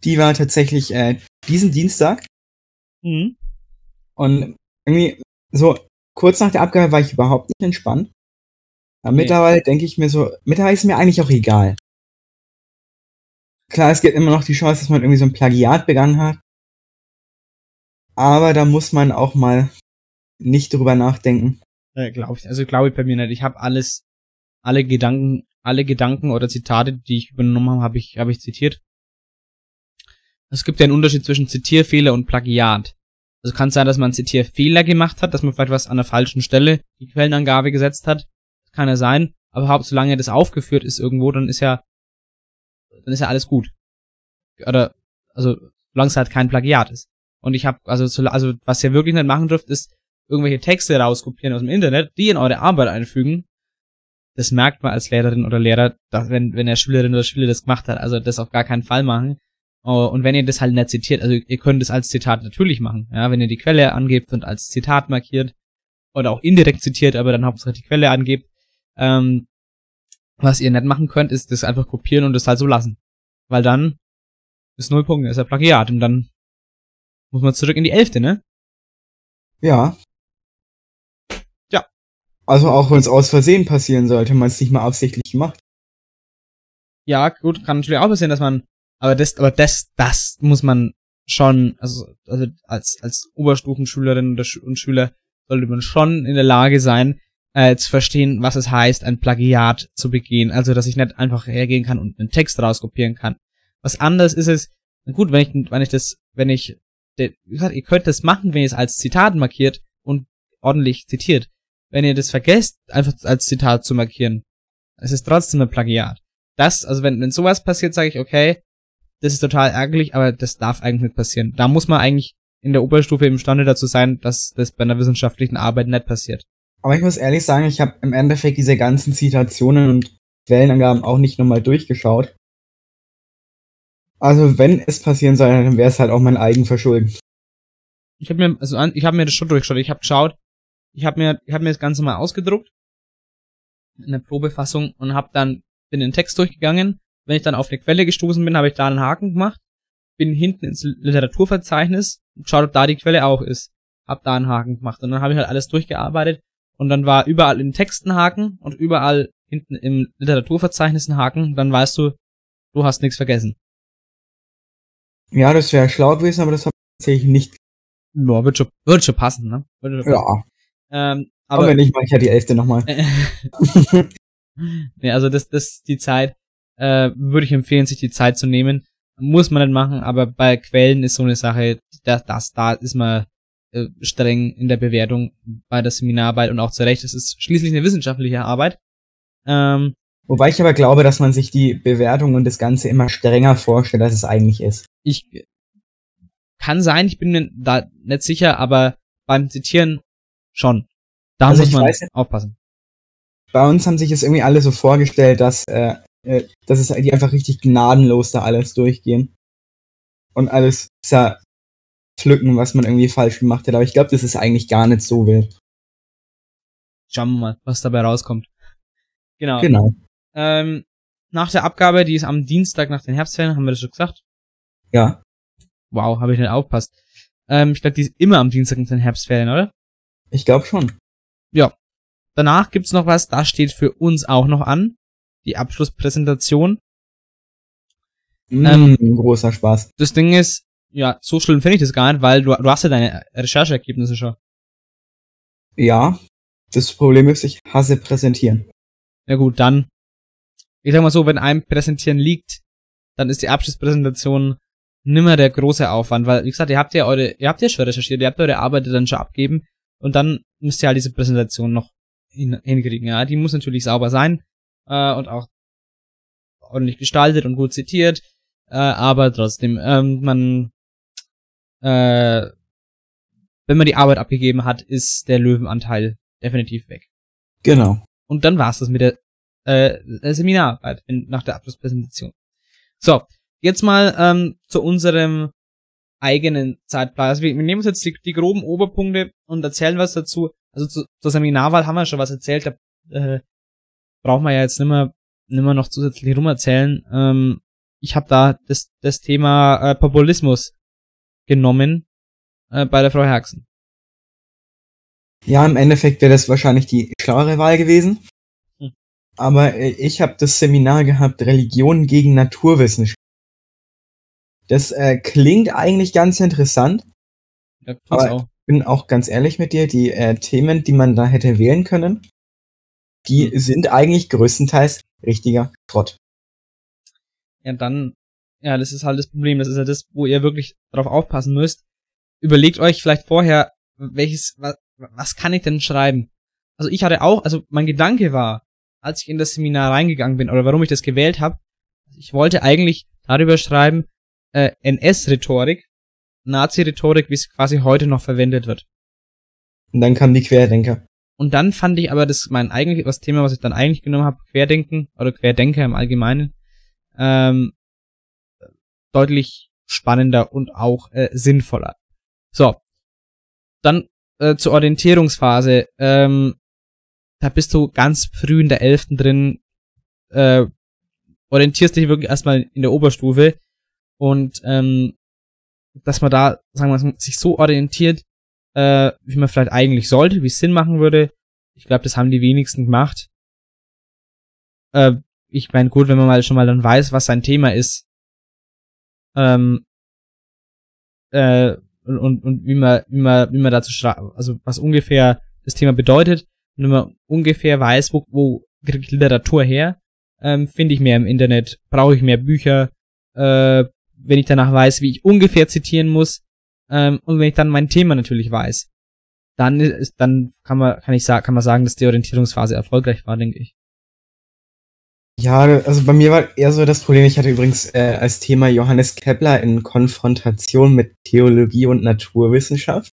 Die war tatsächlich äh, diesen Dienstag.
Mhm.
Und irgendwie so kurz nach der Abgabe war ich überhaupt nicht entspannt. Aber nee. mittlerweile denke ich mir so, mittlerweile ist mir eigentlich auch egal. Klar, es gibt immer noch die Chance, dass man irgendwie so ein Plagiat begangen hat. Aber da muss man auch mal nicht drüber nachdenken.
Ja, glaube ich. Also glaube ich bei mir nicht. Ich habe alles, alle Gedanken, alle Gedanken oder Zitate, die ich übernommen habe, habe ich, habe ich zitiert. Es gibt ja einen Unterschied zwischen Zitierfehler und Plagiat. Also kann sein, dass man einen Zitierfehler gemacht hat, dass man vielleicht was an der falschen Stelle die Quellenangabe gesetzt hat. Kann ja sein. Aber solange das aufgeführt ist irgendwo, dann ist ja, dann ist ja alles gut. Oder, also, solange es halt kein Plagiat ist. Und ich habe, also, also, was ihr wirklich nicht machen dürft, ist irgendwelche Texte rauskopieren aus dem Internet, die in eure Arbeit einfügen. Das merkt man als Lehrerin oder Lehrer, wenn, wenn der Schülerin oder Schüler das gemacht hat. Also, das auf gar keinen Fall machen. Oh, und wenn ihr das halt nicht zitiert, also ihr könnt es als Zitat natürlich machen, ja, wenn ihr die Quelle angebt und als Zitat markiert oder auch indirekt zitiert, aber dann hauptsächlich die Quelle angebt. Ähm, was ihr nicht machen könnt, ist das einfach kopieren und das halt so lassen. Weil dann Ist null Punkte, ist ja Plagiat. Und dann muss man zurück in die Elfte, ne?
Ja.
Ja.
Also auch wenn es aus Versehen passieren sollte, man es nicht mal absichtlich macht.
Ja, gut, kann natürlich auch passieren, dass man, aber das, aber das, das muss man schon, also, also als, als Oberstufenschülerin und Schüler sollte man schon in der Lage sein, äh, zu verstehen, was es heißt, ein Plagiat zu begehen. Also, dass ich nicht einfach hergehen kann und einen Text rauskopieren kann. Was anderes ist es, gut, wenn ich, wenn ich das, wenn ich, wie gesagt, ihr könnt das machen, wenn ihr es als Zitat markiert und ordentlich zitiert. Wenn ihr das vergesst, einfach als Zitat zu markieren, es ist trotzdem ein Plagiat. Das, also wenn, wenn sowas passiert, sage ich, okay, das ist total ärgerlich, aber das darf eigentlich nicht passieren. Da muss man eigentlich in der Oberstufe imstande dazu sein, dass das bei einer wissenschaftlichen Arbeit nicht passiert.
Aber ich muss ehrlich sagen, ich habe im Endeffekt diese ganzen Zitationen und Quellenangaben auch nicht nochmal durchgeschaut. Also wenn es passieren soll, dann wäre es halt auch mein Eigenverschulden.
Ich habe mir also ich habe mir das schon durchgeschaut. Ich habe geschaut, ich habe mir ich habe mir das Ganze mal ausgedruckt in der Probefassung und habe dann bin den Text durchgegangen. Wenn ich dann auf eine Quelle gestoßen bin, habe ich da einen Haken gemacht, bin hinten ins Literaturverzeichnis und geschaut, ob da die Quelle auch ist. Hab da einen Haken gemacht und dann habe ich halt alles durchgearbeitet und dann war überall in Texten Haken und überall hinten im Literaturverzeichnis ein Haken, dann weißt du, du hast nichts vergessen.
Ja, das wäre schlau gewesen, aber das habe ich tatsächlich nicht.
Ja, wird schon, wird schon passen, ne? Schon passen.
Ja.
Ähm,
Aber,
aber
wenn nicht, mache ich ja die elfte nochmal. *laughs* *laughs*
nee, also das, das, die Zeit, äh, würde ich empfehlen, sich die Zeit zu nehmen. Muss man nicht machen, aber bei Quellen ist so eine Sache, das, das da ist man äh, streng in der Bewertung bei der Seminararbeit und auch zu Recht. Es ist schließlich eine wissenschaftliche Arbeit. Ähm,
Wobei ich aber glaube, dass man sich die Bewertung und das Ganze immer strenger vorstellt, als es eigentlich ist.
ich kann sein, ich bin mir da nicht sicher, aber beim Zitieren schon. Da
Also
muss man
weiß
aufpassen.
Bei uns haben sich es irgendwie alle so vorgestellt, dass, äh, äh, dass es die einfach richtig gnadenlos da alles durchgehen. Und alles zerpflücken, was man irgendwie falsch gemacht hat. Aber ich glaube, das ist eigentlich gar nicht so wild.
Schauen wir mal, was dabei rauskommt. Genau.
Genau.
Ähm, nach der Abgabe, die ist am Dienstag nach den Herbstferien, haben wir das schon gesagt?
Ja.
Wow, habe ich nicht aufpasst. Ähm, ich glaube, die ist immer am Dienstag nach den Herbstferien, oder?
Ich glaube schon.
Danach gibt's noch was, das steht für uns auch noch an. Die Abschlusspräsentation. Ähm,
Mm, großer Spaß.
Das Ding ist, ja, so schlimm finde ich das gar nicht, weil du, du hast ja deine Rechercheergebnisse schon.
Ja. Das Problem ist, ich hasse präsentieren.
Ja gut, dann, ich sag mal so, wenn einem Präsentieren liegt, dann ist die Abschlusspräsentation nimmer der große Aufwand, weil, wie gesagt, ihr habt ja eure, ihr habt ja schon recherchiert, ihr habt eure Arbeit dann schon abgeben und dann müsst ihr halt diese Präsentation noch hin, hinkriegen, ja. Die muss natürlich sauber sein, äh, und auch ordentlich gestaltet und gut zitiert, äh, aber trotzdem, ähm, man, äh, wenn man die Arbeit abgegeben hat, ist der Löwenanteil definitiv weg.
Genau.
Und dann war's das mit der äh, Seminararbeit in, nach der Abschlusspräsentation. So, jetzt mal ähm, zu unserem eigenen Zeitplan. Also wir, wir nehmen uns jetzt die, die groben Oberpunkte und erzählen was dazu. Also zu, zur Seminarwahl haben wir schon was erzählt, da äh, brauchen wir ja jetzt nimmer, nimmer noch zusätzlich rumerzählen. Ähm, ich habe da das, das Thema äh, Populismus genommen äh, bei der Frau Herxen.
Ja, im Endeffekt wäre das wahrscheinlich die schlauere Wahl gewesen.
Hm.
Aber äh, ich habe das Seminar gehabt, Religion gegen Naturwissenschaft. Das äh, klingt eigentlich ganz interessant.
Ja,
Aber-
auch.
Bin auch ganz ehrlich mit dir, die äh, Themen, die man da hätte wählen können, die
Hm.
sind eigentlich größtenteils richtiger Schrott.
ja, dann, ja, das ist halt das Problem. Das ist ja das, wo ihr wirklich drauf aufpassen müsst. Überlegt euch vielleicht vorher, welches, was, was kann ich denn schreiben? Also ich hatte auch, also mein Gedanke war, als ich in das Seminar reingegangen bin, oder warum ich das gewählt habe, ich wollte eigentlich darüber schreiben, äh, NS-Rhetorik, Nazi-Rhetorik, wie es quasi heute noch verwendet wird.
Und dann kamen die Querdenker.
Und dann fand ich aber das mein eigentlich das Thema, was ich dann eigentlich genommen habe, Querdenken oder Querdenker im Allgemeinen, ähm, deutlich spannender und auch äh, sinnvoller. So, dann äh, zur Orientierungsphase. Ähm, da bist du ganz früh in der Elften drin, äh, orientierst dich wirklich erstmal in der Oberstufe Und ähm, dass man da, sagen wir mal, sich so orientiert, äh, wie man vielleicht eigentlich sollte, wie es Sinn machen würde. Ich glaube, das haben die wenigsten gemacht. Äh, ich meine, gut, wenn man mal schon mal dann weiß, was sein Thema ist, ähm, äh, und, und, wie man, wie man, wie man dazu schreibt, also was ungefähr das Thema bedeutet, und wenn man ungefähr weiß, wo, wo kriege ich Literatur her, ähm, finde ich mehr im Internet, brauche ich mehr Bücher, äh, wenn ich danach weiß, wie ich ungefähr zitieren muss, ähm, und wenn ich dann mein Thema natürlich weiß, dann ist, dann kann man, kann ich sagen, kann man sagen, dass die Orientierungsphase erfolgreich war, denke ich.
Ja, also bei mir war eher so das Problem, ich hatte übrigens äh, als Thema Johannes Kepler in Konfrontation mit Theologie und Naturwissenschaft.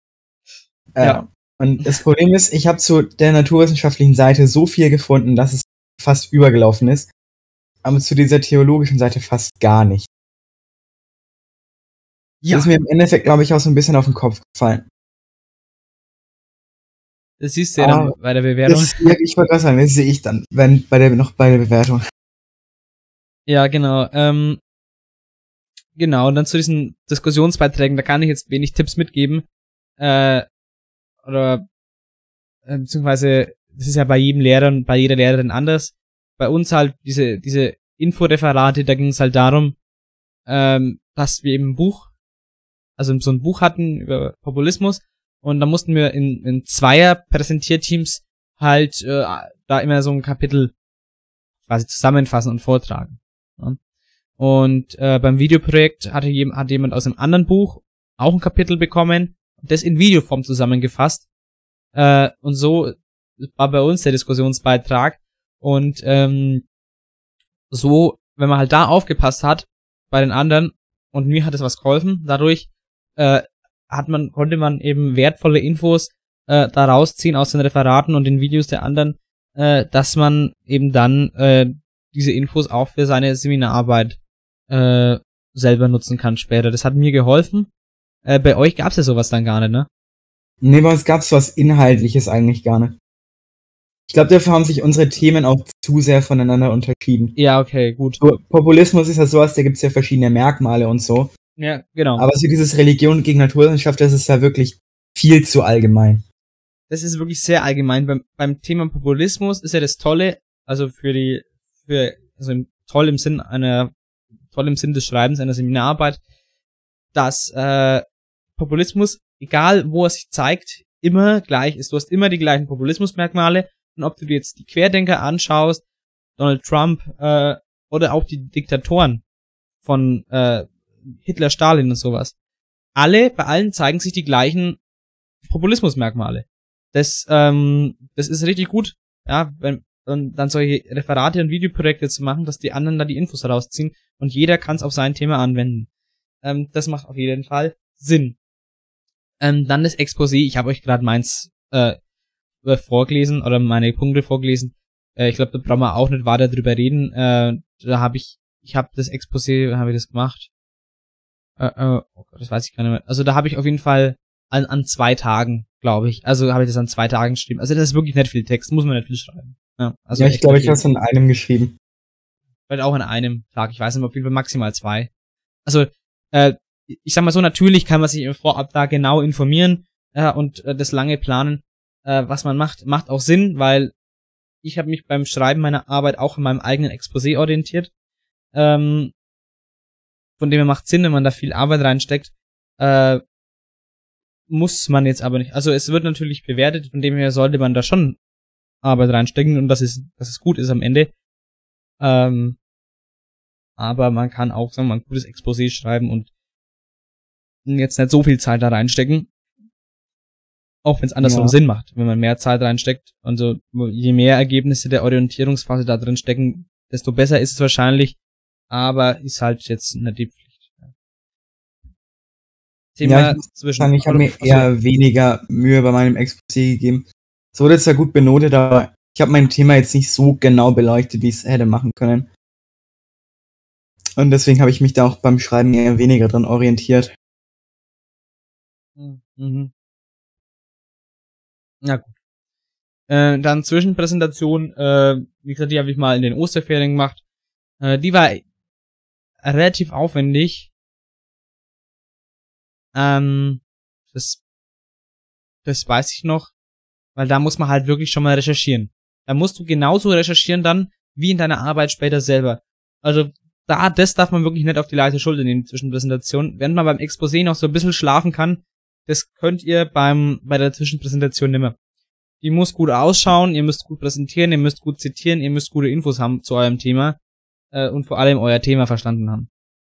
Äh,
Ja.
Und das Problem ist, ich habe zu der naturwissenschaftlichen Seite so viel gefunden, dass es fast übergelaufen ist, aber zu dieser theologischen Seite fast gar nicht.
Ja,
Das ist mir im Endeffekt, glaube ich, auch so ein bisschen auf den Kopf gefallen.
das siehst du ja dann bei der Bewertung.
Das, ja, ich wollte sagen, das sehe ich dann, wenn bei der noch bei der Bewertung.
Ja, genau. Ähm, genau, und dann zu diesen Diskussionsbeiträgen, da kann ich jetzt wenig Tipps mitgeben. Äh, oder äh, beziehungsweise, das ist ja bei jedem Lehrer und bei jeder Lehrerin anders. Bei uns halt diese, diese Inforeferate, da ging es halt darum, ähm, dass wir eben ein Buch, also so ein Buch hatten über Populismus und da mussten wir in, in Zweier Präsentierteams halt äh, da immer so ein Kapitel quasi zusammenfassen und vortragen. Ja. Und äh, beim Videoprojekt hatte, jem, hat jemand aus einem anderen Buch auch ein Kapitel bekommen, das in Videoform zusammengefasst. Äh, und so war bei uns der Diskussionsbeitrag. Und ähm, so, wenn man halt da aufgepasst hat bei den anderen und mir hat es was geholfen, dadurch äh, hat man, konnte man eben wertvolle Infos äh, da rausziehen aus den Referaten und den Videos der anderen, äh, dass man eben dann äh, diese Infos auch für seine Seminararbeit äh, selber nutzen kann später. Das hat mir geholfen. Äh, bei euch gab's ja sowas dann gar nicht, ne?
Nee, bei uns gab's was Inhaltliches eigentlich gar nicht. Ich glaube, dafür haben sich unsere Themen auch zu sehr voneinander unterschieden.
Ja, okay, gut.
Populismus ist ja sowas, da gibt's ja verschiedene Merkmale und so.
Ja, genau.
Aber so dieses Religion gegen Naturwissenschaft, das ist ja wirklich viel zu allgemein.
das ist wirklich sehr allgemein. Beim, beim Thema Populismus ist ja das Tolle, also für die, für, also im, toll im Sinn einer, toll im Sinn des Schreibens einer Seminararbeit, dass äh, Populismus, egal wo er sich zeigt, immer gleich ist. Du hast immer die gleichen Populismusmerkmale. Und ob du dir jetzt die Querdenker anschaust, Donald Trump äh, oder auch die Diktatoren von äh, Hitler, Stalin und sowas. Alle, bei allen zeigen sich die gleichen Populismusmerkmale. Das, ähm, das ist richtig gut, ja, wenn und dann solche Referate und Videoprojekte zu machen, dass die anderen da die Infos rausziehen und jeder kann es auf sein Thema anwenden. Ähm, das macht auf jeden Fall Sinn. Ähm, dann das Exposé, ich habe euch gerade meins äh, vorgelesen oder meine Punkte vorgelesen. Äh, ich glaube, da brauchen wir auch nicht weiter drüber reden. Äh, da habe ich, ich habe das Exposé, habe ich das gemacht? Äh, äh, oh Gott, das weiß ich gar nicht mehr. Also da habe ich auf jeden Fall an, an zwei Tagen, glaube ich. Also habe ich das an zwei Tagen geschrieben. Also das ist wirklich nicht viel Text, muss man nicht viel schreiben. Ja, also
ja, ich glaube, ich habe es in einem geschrieben.
Vielleicht auch an einem Tag. Ich weiß nicht, auf jeden Fall maximal zwei. Also, äh, ich sag mal so, natürlich kann man sich im Vorab da genau informieren äh, und äh, das lange planen, äh, was man macht, macht auch Sinn, weil ich habe mich beim Schreiben meiner Arbeit auch in meinem eigenen Exposé orientiert. Ähm, von dem her macht Sinn, wenn man da viel Arbeit reinsteckt. Äh, muss man jetzt aber nicht. Also es wird natürlich bewertet, von dem her sollte man da schon Arbeit reinstecken und dass es, dass es gut ist am Ende. Ähm, aber man kann auch, sagen wir mal, ein gutes Exposé schreiben und jetzt nicht so viel Zeit da reinstecken. Auch wenn es andersrum
Ja.
Sinn macht, wenn man mehr Zeit reinsteckt. Also je mehr Ergebnisse der Orientierungsphase da drin stecken, desto besser ist es wahrscheinlich. Aber ist halt jetzt nicht die Pflicht. Thema
Ja, ich
zwischen.
sagen, ich habe mir eher weniger Mühe bei meinem Exposé gegeben. Es wurde zwar gut benotet, aber ich habe mein Thema jetzt nicht so genau beleuchtet, wie ich es hätte machen können. Und deswegen habe ich mich da auch beim Schreiben eher weniger dran orientiert.
Mhm. Na gut. Äh, dann Zwischenpräsentation, äh, wie gesagt, die habe ich mal in den Osterferien gemacht. Äh, die war relativ aufwendig. Ähm, das, das weiß ich noch, weil da muss man halt wirklich schon mal recherchieren. Da musst du genauso recherchieren dann, wie in deiner Arbeit später selber. Also da, das darf man wirklich nicht auf die leichte Schulter nehmen zwischen Präsentation. Wenn man beim Exposé noch so ein bisschen schlafen kann, das könnt ihr beim, bei der Zwischenpräsentation nimmer. Die muss gut ausschauen, ihr müsst gut präsentieren, ihr müsst gut zitieren, ihr müsst gute Infos haben zu eurem Thema äh, und vor allem euer Thema verstanden haben.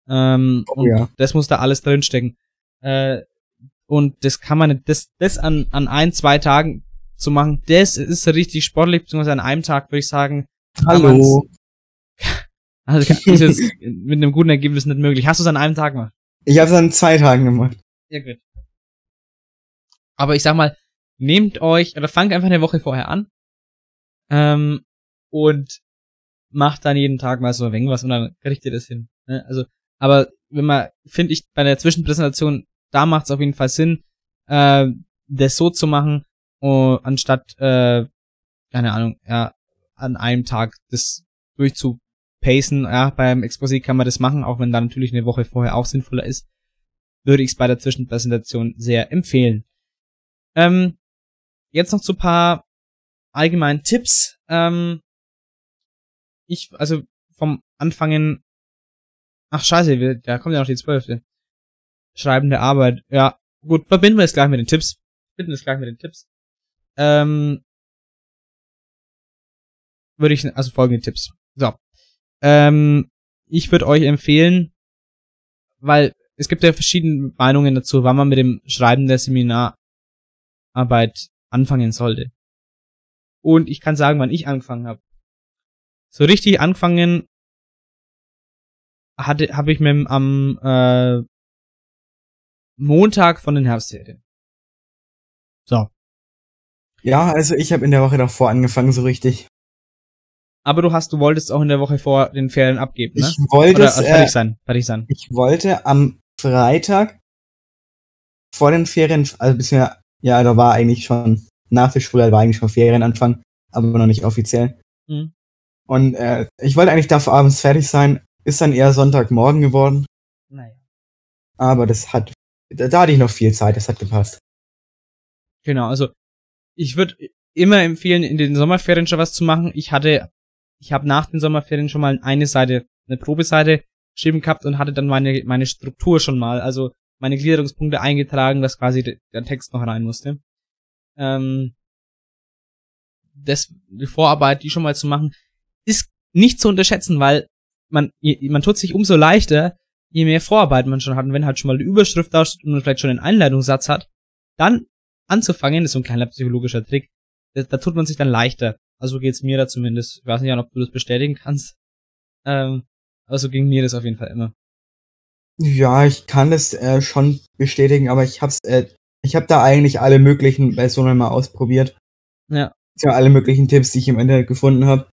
Ähm,
Oh
und
ja.
das muss da alles drinstecken. Äh, und das kann man nicht, das, das an, an ein, zwei Tagen zu machen, das ist richtig sportlich, beziehungsweise an einem Tag würde ich sagen,
Hallo. *laughs*
also ist jetzt mit einem guten Ergebnis nicht möglich. Hast du es an einem Tag gemacht?
Ich habe es an zwei Tagen gemacht.
Ja, gut. Aber ich sag mal, nehmt euch, oder fangt einfach eine Woche vorher an, ähm, und macht dann jeden Tag mal so ein was und dann kriegt ihr das hin. Ne? Also, aber wenn man, finde ich, bei der Zwischenpräsentation, da macht es auf jeden Fall Sinn, äh, das so zu machen, uh, anstatt, äh, keine Ahnung, ja, an einem Tag das durchzupacen. Ja, beim Exposé kann man das machen, auch wenn da natürlich eine Woche vorher auch sinnvoller ist würde ich es bei der Zwischenpräsentation sehr empfehlen. Ähm, jetzt noch zu paar allgemeinen Tipps. Ähm, ich, also vom Anfangen, ach scheiße, da kommt ja noch die zwölfte. Schreibende Arbeit. Ja, gut, verbinden wir es gleich mit den Tipps. Verbinden wir es gleich mit den Tipps. Ähm, würde ich, also folgende Tipps. So. Ähm, ich würde euch empfehlen, weil es gibt ja verschiedene Meinungen dazu, wann man mit dem Schreiben der Seminararbeit anfangen sollte. Und ich kann sagen, wann ich angefangen habe. So richtig angefangen hatte, habe ich mit dem, am äh, Montag von den Herbstferien. So.
Ja, also ich habe in der Woche davor angefangen, so richtig.
Aber du hast, du wolltest auch in der Woche vor den Ferien abgeben, ne?
Ich wollte
Oder
es,
äh, fertig sein, fertig sein.
ich wollte am Freitag vor den Ferien, also bisher, ja, da war eigentlich schon nach der Schule, da war eigentlich schon Ferienanfang, aber noch nicht offiziell.
Mhm.
Und äh, ich wollte eigentlich dafür abends fertig sein, ist dann eher Sonntagmorgen geworden,
Naja.
aber das hat, da, da hatte ich noch viel Zeit, das hat gepasst.
Genau, also ich würde immer empfehlen, in den Sommerferien schon was zu machen. Ich hatte, ich habe nach den Sommerferien schon mal eine Seite, eine Probeseite geschrieben gehabt und hatte dann meine, meine Struktur schon mal, also meine Gliederungspunkte eingetragen, dass quasi de- der Text noch rein musste. Ähm, das, die Vorarbeit, die schon mal zu machen, ist nicht zu unterschätzen, weil man, man tut sich umso leichter, je mehr Vorarbeit man schon hat. Und wenn halt schon mal die Überschrift da steht und man vielleicht schon einen Einleitungssatz hat, dann anzufangen, ist so ein kleiner psychologischer Trick. Da, da tut man sich dann leichter. Also geht's mir da zumindest. Ich weiß nicht, ob du das bestätigen kannst. Ähm, aber so ging mir das auf jeden Fall immer.
Ja, ich kann das äh, schon bestätigen, aber ich hab's, äh, ich habe da eigentlich alle möglichen Versionen mal ausprobiert.
Ja.
Ja, alle möglichen Tipps, die ich im Internet gefunden habe.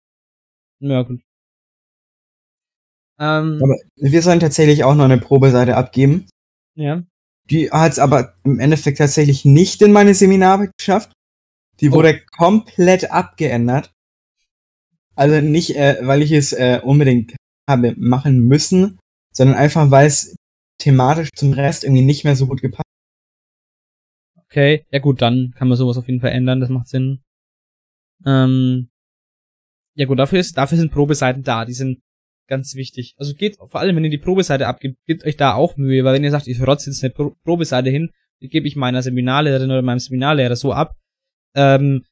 Ja, gut. Ähm,
Aber wir sollen tatsächlich auch noch eine Probeseite abgeben.
ja.
Die hat es aber im Endeffekt tatsächlich nicht in meine Seminararbeit geschafft. Die
Oh.
wurde komplett abgeändert. Also nicht, äh, weil ich es äh, unbedingt habe machen müssen, sondern einfach, weil es thematisch zum Rest irgendwie nicht mehr so gut gepasst
Okay. Ja gut, dann kann man sowas auf jeden Fall ändern. Das macht Sinn. Ähm, ja gut, dafür ist, dafür sind Probeseiten da. Die sind ganz wichtig. Also geht, vor allem wenn ihr die Probeseite abgibt, gebt euch da auch Mühe, weil wenn ihr sagt, ich rotze jetzt eine Pro Probeseite hin, die gebe ich meiner Seminarlehrerin oder meinem Seminarlehrer so ab, ähm,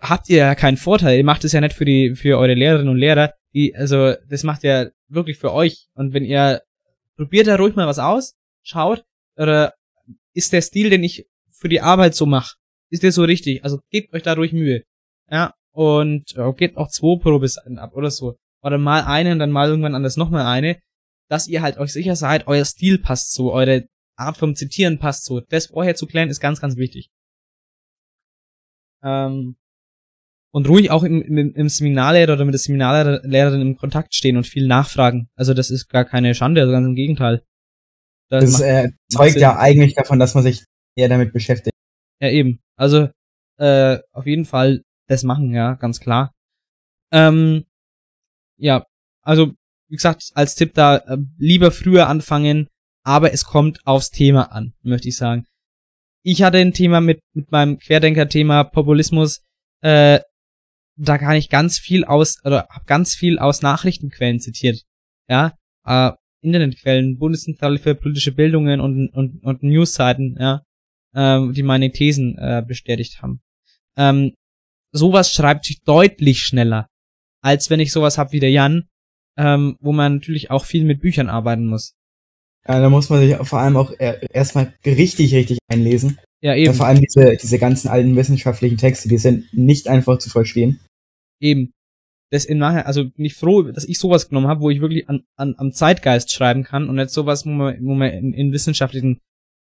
habt ihr ja keinen Vorteil. Ihr macht es ja nicht für die, für eure Lehrerinnen und Lehrer. Die, also, das macht ihr wirklich für euch. Und wenn ihr, probiert da ruhig mal was aus, schaut, oder ist der Stil, den ich für die Arbeit so mache, ist der so richtig? Also gebt euch da ruhig Mühe. Ja, und äh, gebt auch zwei Probeseiten ab oder so. Oder mal eine und dann mal irgendwann anders nochmal eine, dass ihr halt euch sicher seid, euer Stil passt so, eure Art vom Zitieren passt so. Das vorher zu klären ist ganz, ganz wichtig. Ähm, und ruhig auch im, im, im Seminarlehrer oder mit der Seminarlehrerin im Kontakt stehen und viel nachfragen. Also das ist gar keine Schande, also ganz im Gegenteil. Das
Das
macht-
äh, zeugt ja eigentlich davon, dass man sich eher damit beschäftigt.
Ja, eben. Also, äh, auf jeden Fall das machen, ja, ganz klar. Ähm, ja, also, wie gesagt, als Tipp da, äh, lieber früher anfangen, aber es kommt aufs Thema an, möchte ich sagen. Ich hatte ein Thema mit, mit meinem Querdenker-Thema Populismus, äh, da kann ich ganz viel aus, oder habe ganz viel aus Nachrichtenquellen zitiert. Ja, äh, Internetquellen, Bundeszentrale für politische Bildungen und, und, und Newsseiten, ja, äh, die meine Thesen äh, bestätigt haben. Ähm, sowas schreibt sich deutlich schneller, als wenn ich sowas hab wie der Jan, ähm, wo man natürlich auch viel mit Büchern arbeiten muss.
Ja, da muss man sich vor allem auch erstmal richtig, richtig einlesen.
Ja, eben. Ja,
vor allem diese, diese ganzen alten wissenschaftlichen Texte, die sind nicht einfach zu verstehen.
Eben. Das im Nachhinein, also bin ich froh, dass ich sowas genommen habe, wo ich wirklich an, an, am Zeitgeist schreiben kann und nicht sowas, wo man, wo man in, in wissenschaftlichen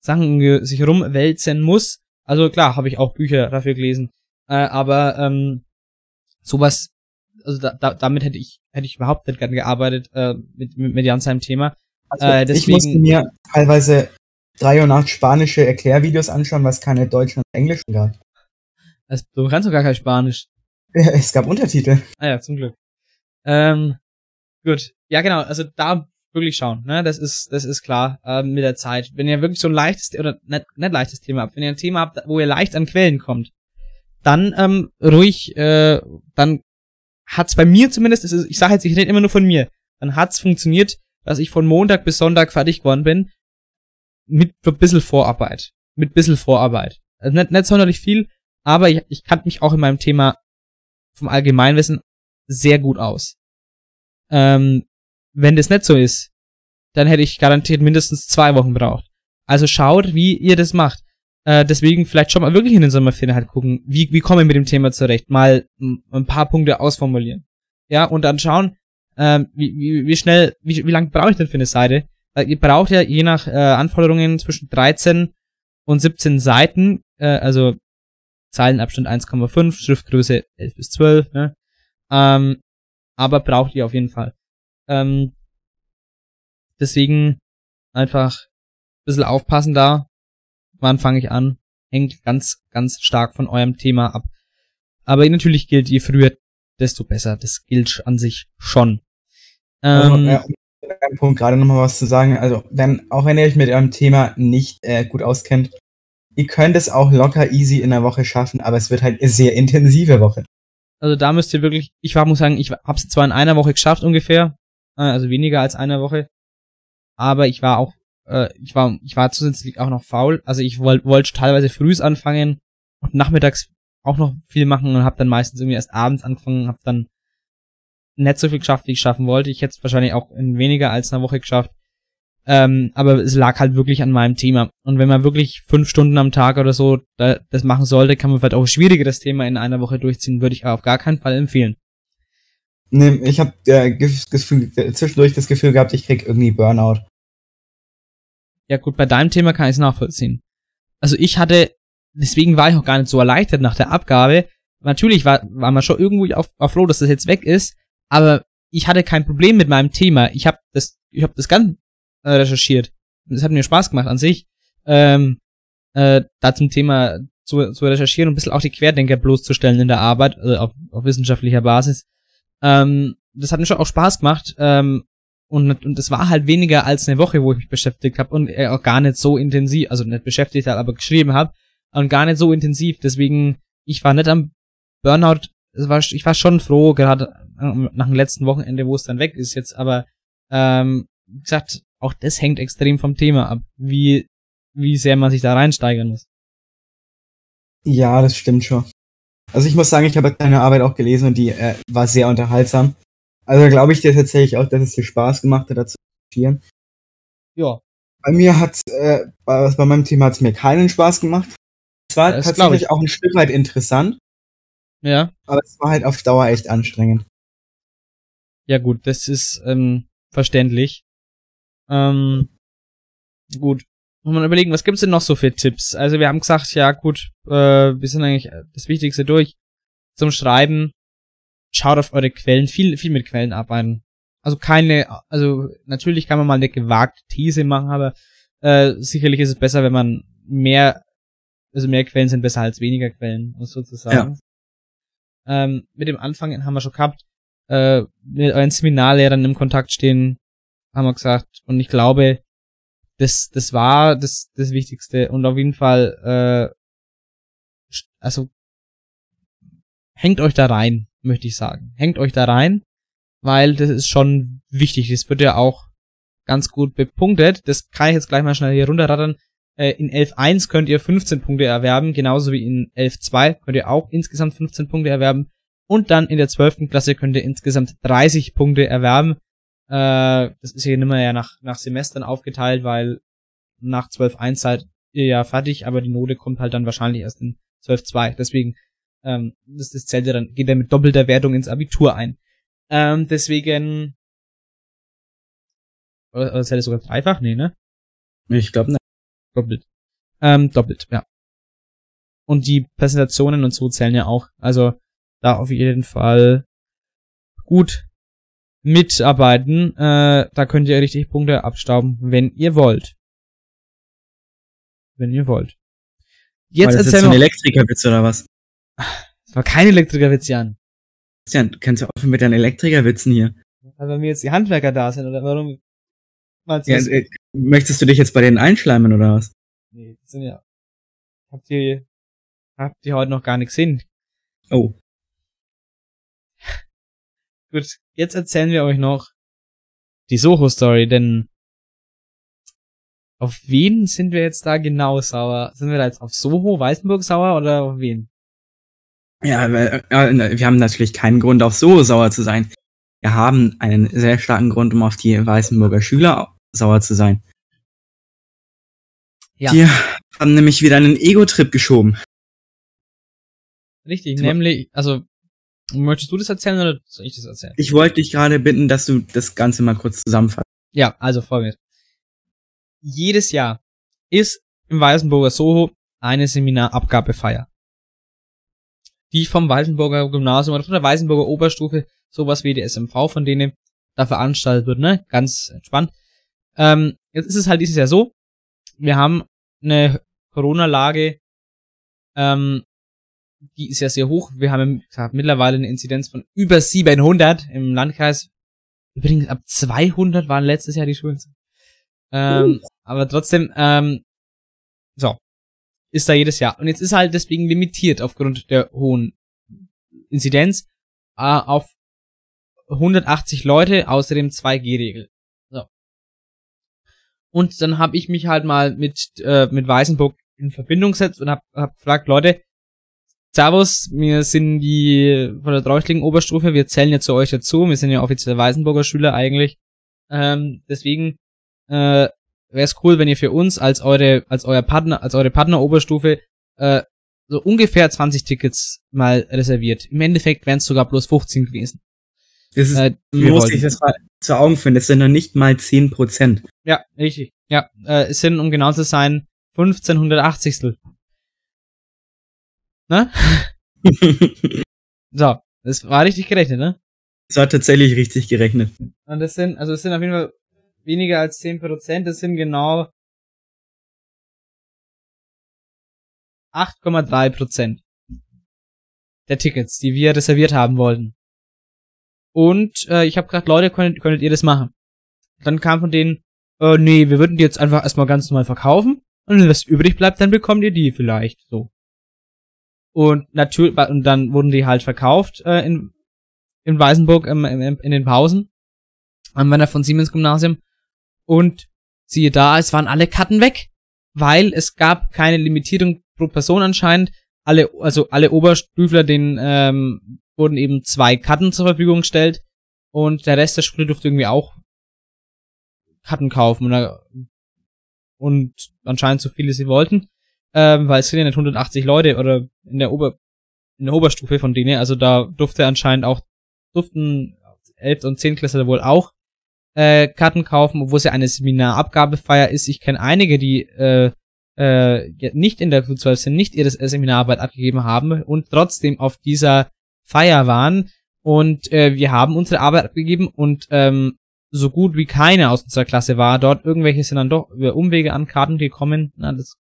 Sachen sich rumwälzen muss. Also klar, habe ich auch Bücher dafür gelesen. Äh, aber ähm, sowas, also da, da, damit hätte ich hätte ich überhaupt nicht gern gearbeitet äh, mit, mit, mit Jan seinem Thema.
Also äh, deswegen, ich musste mir teilweise drei Uhr nachts spanische Erklärvideos anschauen, was keine deutschen und englischen gab.
Also, du kannst doch gar kein Spanisch.
Ja, es gab Untertitel.
Ah ja, zum Glück. Ähm, gut. Ja, genau. Also da wirklich schauen. Ne? Das ist, das ist klar äh, mit der Zeit. Wenn ihr wirklich so ein leichtes oder nicht, nicht leichtes Thema habt, wenn ihr ein Thema habt, wo ihr leicht an Quellen kommt, dann ähm, ruhig, äh, dann hat's bei mir zumindest, ist, ich sage jetzt, ich rede immer nur von mir, dann hat's funktioniert, dass ich von Montag bis Sonntag fertig geworden bin, mit ein bisschen Vorarbeit. Mit ein bisschen Vorarbeit. Also nicht, nicht sonderlich viel, aber ich, ich kannte mich auch in meinem Thema vom Allgemeinwissen sehr gut aus. Ähm, wenn das nicht so ist, dann hätte ich garantiert mindestens zwei Wochen braucht. Also schaut, wie ihr das macht. Äh, deswegen vielleicht schon mal wirklich in den Sommerferien halt gucken, wie, wie komme ich mit dem Thema zurecht. Mal ein paar Punkte ausformulieren. Ja, und dann schauen, äh, wie, wie, wie schnell, wie, wie lange brauche ich denn für eine Seite? Weil ihr braucht ja je nach äh, Anforderungen zwischen 13 und 17 Seiten, äh, also Zeilenabstand 1,5, Schriftgröße 11 bis 12, ne? Ähm, aber braucht ihr auf jeden Fall. Ähm, deswegen einfach ein bisschen aufpassen da. Wann fange ich an? Hängt ganz, ganz stark von eurem Thema ab. Aber natürlich gilt, je früher, desto besser. Das gilt an sich schon.
Ähm, ja, um Punkt gerade nochmal was zu sagen. Also, wenn, auch wenn ihr euch mit eurem Thema nicht äh, gut auskennt, ihr könnt es auch locker easy in der Woche schaffen, aber es wird halt eine sehr intensive Woche.
Also da müsst ihr wirklich, ich war, muss sagen, ich hab's zwar in einer Woche geschafft ungefähr, äh, also weniger als einer Woche, aber ich war auch, äh, ich war, ich war zusätzlich auch noch faul. Also ich wollte wollt teilweise frühs anfangen und nachmittags auch noch viel machen und hab dann meistens irgendwie erst abends angefangen, hab dann nicht so viel geschafft, wie ich schaffen wollte. Ich hätte es wahrscheinlich auch in weniger als einer Woche geschafft. Ähm, aber es lag halt wirklich an meinem Thema. Und wenn man wirklich fünf Stunden am Tag oder so da, das machen sollte, kann man vielleicht auch schwierigeres Thema in einer Woche durchziehen, würde ich auf gar keinen Fall empfehlen.
Nee, ich habe äh, zwischendurch das Gefühl gehabt, ich krieg irgendwie Burnout.
Ja gut, bei deinem Thema kann ich es nachvollziehen. Also ich hatte, deswegen war ich auch gar nicht so erleichtert nach der Abgabe. Natürlich war, war man schon irgendwie auf, auf froh, dass das jetzt weg ist, aber ich hatte kein Problem mit meinem Thema. Ich habe das, ich habe das ganz äh, recherchiert. Das hat mir Spaß gemacht an sich, ähm, äh, da zum Thema zu, zu recherchieren und ein bisschen auch die Querdenker bloßzustellen in der Arbeit, also auf, auf wissenschaftlicher Basis. Ähm, das hat mir schon auch Spaß gemacht. Ähm, und, und es war halt weniger als eine Woche, wo ich mich beschäftigt habe und äh, auch gar nicht so intensiv, also nicht beschäftigt habe, aber geschrieben habe und gar nicht so intensiv. Deswegen, ich war nicht am Burnout. Ich war schon froh, gerade nach dem letzten Wochenende, wo es dann weg ist jetzt, aber ähm, wie gesagt, auch das hängt extrem vom Thema ab, wie, wie sehr man sich da reinsteigern muss.
Ja, das stimmt schon. Also ich muss sagen, ich habe deine Arbeit auch gelesen und die äh, war sehr unterhaltsam. Also glaube ich dir tatsächlich auch, dass es dir Spaß gemacht hat, dazu zu recherchieren.
Ja.
Bei mir hat äh, bei, bei meinem Thema hat es mir keinen Spaß gemacht. Es war ja, tatsächlich auch ein Stück weit interessant.
Ja.
Aber es war halt auf Dauer echt anstrengend.
Ja gut, das ist ähm, verständlich. Ähm, gut. Muss man überlegen, was gibt's denn noch so für Tipps? Also wir haben gesagt, ja gut, äh, wir sind eigentlich das Wichtigste durch. Zum Schreiben, schaut auf eure Quellen, viel, viel mit Quellen arbeiten. Also keine, also natürlich kann man mal eine gewagte These machen, aber äh, sicherlich ist es besser, wenn man mehr, also mehr Quellen sind besser als weniger Quellen, muss sozusagen. Ja. Ähm, mit dem Anfang haben wir schon gehabt, äh, mit euren Seminarlehrern im Kontakt stehen, haben wir gesagt. Und ich glaube, das, das war das, das Wichtigste. Und auf jeden Fall, äh, also hängt euch da rein, möchte ich sagen. Hängt euch da rein, weil das ist schon wichtig. Das wird ja auch ganz gut bepunktet. Das kann ich jetzt gleich mal schnell hier runterrattern. Äh, in 11.1 könnt ihr 15 Punkte erwerben, genauso wie in 11.2 könnt ihr auch insgesamt 15 Punkte erwerben. Und dann in der 12. Klasse könnt ihr insgesamt 30 Punkte erwerben. Äh, das ist hier nicht mehr ja nach, nach Semestern aufgeteilt, weil nach 12.1 seid ihr ja fertig, aber die Note kommt halt dann wahrscheinlich erst in 12.2. Deswegen, ähm, das, das zählt ja dann, geht ja mit doppelter Wertung ins Abitur ein. Ähm, deswegen, oder, oder zählt es sogar dreifach? Nee, ne?
Ich glaube,
Doppelt. Ähm, doppelt, ja. Und die Präsentationen und so zählen ja auch. Also da auf jeden Fall gut mitarbeiten. Äh, da könnt ihr richtig Punkte abstauben, wenn ihr wollt. Wenn ihr wollt. Jetzt erzähl
jetzt so ein
mal.
Elektrikerwitz oder was?
Das war kein Elektrikerwitz, Jan.
Christian, du kannst ja offen mit deinen Elektrikerwitzen hier.
Weil bei mir jetzt die Handwerker da sind, oder warum? Meinst du
Ja, äh, möchtest du dich jetzt bei denen einschleimen oder was?
Nee, das sind ja. Habt ihr, habt ihr heute noch gar nicht gesehen?
Oh.
Gut, jetzt erzählen wir euch noch die Soho-Story, denn auf wen sind wir jetzt da genau sauer? Sind wir da jetzt auf Soho, Weißenburg sauer oder auf wen?
Ja, äh, äh, wir haben natürlich keinen Grund, auf so sauer zu sein. Wir haben einen sehr starken Grund, um auf die Weißenburger Schüler sauer zu sein.
Ja.
Die haben nämlich wieder einen Ego-Trip geschoben.
Richtig,
Du-
nämlich, also, möchtest du das erzählen oder soll ich das erzählen?
Ich wollte dich gerade bitten, dass du das Ganze mal kurz zusammenfasst.
Ja, also folgendes. Jedes Jahr ist im Weißenburger Soho eine Seminarabgabefeier. Die vom Weißenburger Gymnasium oder von der Weißenburger Oberstufe, sowas wie die SMV von denen da veranstaltet wird, ne? Ganz entspannt. Ähm, jetzt ist es halt dieses Jahr so, wir haben eine Corona-Lage, ähm, die ist ja sehr hoch. Wir haben gesagt, mittlerweile eine Inzidenz von über 700 im Landkreis. Übrigens ab 200 waren letztes Jahr die Schulen. Ähm, Aber trotzdem, ähm, so, ist da jedes Jahr. Und jetzt ist halt deswegen limitiert aufgrund der hohen Inzidenz äh, auf 180 Leute, außerdem 2G-Regel. So. Und dann habe ich mich halt mal mit, äh, mit Weißenburg in Verbindung gesetzt und hab, hab gefragt, Leute, Servus, wir sind die von der Treuchtlingen Oberstufe, wir zählen ja zu euch dazu, wir sind ja offiziell Weißenburger Schüler eigentlich. Ähm, deswegen äh, wäre es cool, wenn ihr für uns als eure, als euer Partner, als eure Partner Oberstufe äh, so ungefähr 20 Tickets mal reserviert. Im Endeffekt wären es sogar bloß 15 gewesen.
Das ist,
Äh, wollten.
dich das mal zu Augen führen. Das sind noch nicht mal 10%.
Ja, richtig. Ja, äh, es sind, um genau zu sein, 1580. Ne? *laughs* So, das war richtig gerechnet, ne?
das war tatsächlich richtig gerechnet.
Und das sind, also es sind auf jeden Fall weniger als 10%, das sind genau 8,3% der Tickets, die wir reserviert haben wollten. Und äh, ich habe gesagt, Leute, könntet, könntet ihr das machen? Dann kam von denen, äh, nee, wir würden die jetzt einfach erstmal ganz normal verkaufen und wenn was übrig bleibt, dann bekommt ihr die vielleicht so. Und natürlich, und dann wurden die halt verkauft äh, in, in Weißenburg im, im, in den Pausen am Werner von Siemens Gymnasium. Und siehe da, es waren alle Karten weg, weil es gab keine Limitierung pro Person anscheinend. Alle, also alle Oberstüfler, denen ähm, wurden eben zwei Karten zur Verfügung gestellt und der Rest der Schule durfte irgendwie auch Karten kaufen oder, und anscheinend so viele sie wollten, ähm, weil es sind ja nicht 180 Leute oder in der Ober in der Oberstufe von denen, also da durfte anscheinend auch durften 11. und 10. Klässler wohl auch äh, Karten kaufen, obwohl es ja eine Seminarabgabefeier ist. Ich kenne einige, die äh, äh, nicht in der Q12 sind, nicht ihre Seminararbeit abgegeben haben und trotzdem auf dieser Feier waren. Und äh, wir haben unsere Arbeit abgegeben und ähm, so gut wie keine aus unserer Klasse war dort. Irgendwelche sind dann doch über Umwege an Karten gekommen. Na, das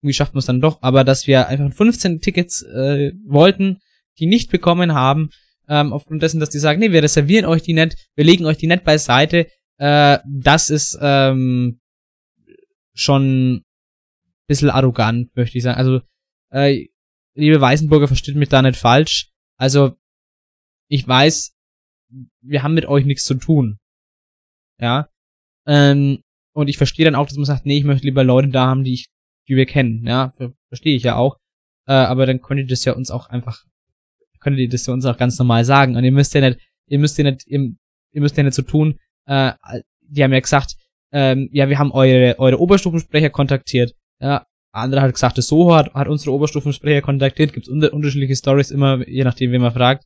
irgendwie schafft man es dann doch. Aber dass wir einfach 15 Tickets äh, wollten, die nicht bekommen haben, ähm, aufgrund dessen, dass die sagen, nee, wir reservieren euch die nicht, wir legen euch die nicht beiseite, äh, das ist, ähm, schon ein bisschen arrogant, möchte ich sagen. Also, äh, liebe Weißenburger, versteht mich da nicht falsch. Also, ich weiß, wir haben mit euch nichts zu tun. Ja. Ähm, und ich verstehe dann auch, dass man sagt, nee, ich möchte lieber Leute da haben, die ich, die wir kennen. Ja, verstehe ich ja auch. Äh, aber dann könnt ihr das ja uns auch einfach, könnt ihr das ja uns auch ganz normal sagen. Und ihr müsst ja nicht, ihr müsst ja nicht, ihr, ihr müsst ja nicht so tun, äh, die haben ja gesagt, ähm, ja, wir haben eure, eure Oberstufensprecher kontaktiert. Ja, andere hat gesagt, das Soho hat, hat unsere Oberstufensprecher kontaktiert. Gibt es unter, unterschiedliche Stories immer, je nachdem, wen man fragt.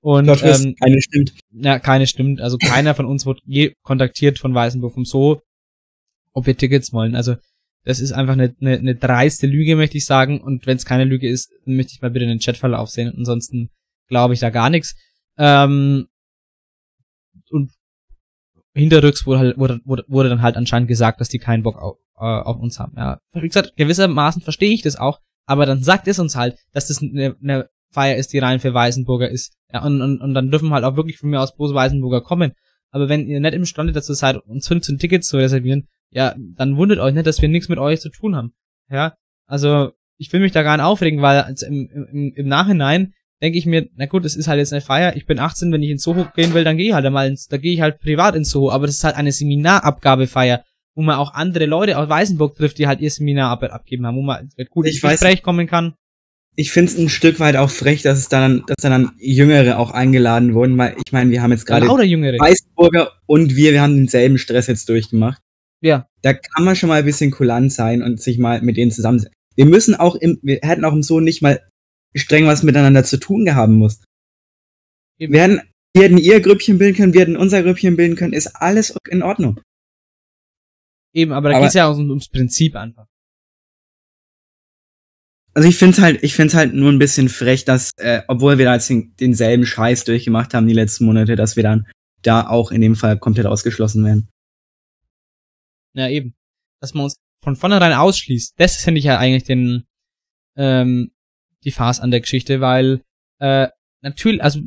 Und
Dort
ähm,
keine stimmt.
ja, keine stimmt. Also keiner von uns wurde je kontaktiert von Weißenburg vom Soho, ob wir Tickets wollen. Also das ist einfach eine, eine, eine dreiste Lüge, möchte ich sagen. Und wenn es keine Lüge ist, dann möchte ich mal bitte den Chatverlauf sehen. Ansonsten glaube ich da gar nichts. Ähm, und hinterrücks wurde, halt, wurde, wurde, wurde dann halt anscheinend gesagt, dass die keinen Bock auf, äh, auf uns haben. Ja, wie gesagt, gewissermaßen verstehe ich das auch, aber dann sagt es uns halt, dass das eine, eine Feier ist, die rein für Weißenburger ist. Ja, und, und, und dann dürfen halt auch wirklich von mir aus bloß Weißenburger kommen. Aber wenn ihr nicht imstande dazu seid, uns 15 Tickets zu reservieren, ja, dann wundert euch nicht, dass wir nichts mit euch zu tun haben. Ja, also ich will mich da gar nicht aufregen, weil also im, im, im Nachhinein denke ich mir, na gut, es ist halt jetzt eine Feier, ich bin 18, wenn ich ins Soho gehen will, dann gehe ich halt einmal ins, da gehe ich halt privat ins Soho, aber das ist halt eine Seminarabgabefeier, wo man auch andere Leute aus Weißenburg trifft, die halt ihr Seminar abgeben haben, wo man gut
Ich
ins
weiß-
Gespräch kommen kann.
Ich finde es ein Stück weit auch frech, dass es dann, dass dann Jüngere auch eingeladen wurden, weil ich meine, wir haben jetzt gerade. Weißburger und wir, wir haben denselben Stress jetzt durchgemacht.
Ja,
Da kann man schon mal ein bisschen kulant sein und sich mal mit denen zusammensetzen. Wir müssen auch im, wir hätten auch im so nicht mal streng was miteinander zu tun gehaben muss.
Eben.
Wir hätten, wir hätten ihr Grüppchen bilden können, wir hätten unser Grüppchen bilden können, ist alles in Ordnung.
eben, aber da
Aber-
geht's ja auch um- ums Prinzip einfach.
Also ich find's halt, ich find's halt nur ein bisschen frech, dass, äh, obwohl wir da jetzt den, denselben Scheiß durchgemacht haben die letzten Monate, dass wir dann da auch in dem Fall komplett ausgeschlossen werden.
Ja, eben. Dass man uns von vornherein ausschließt. Das finde ich ja eigentlich den, ähm, die Farce an der Geschichte, weil, äh, natürlich, also,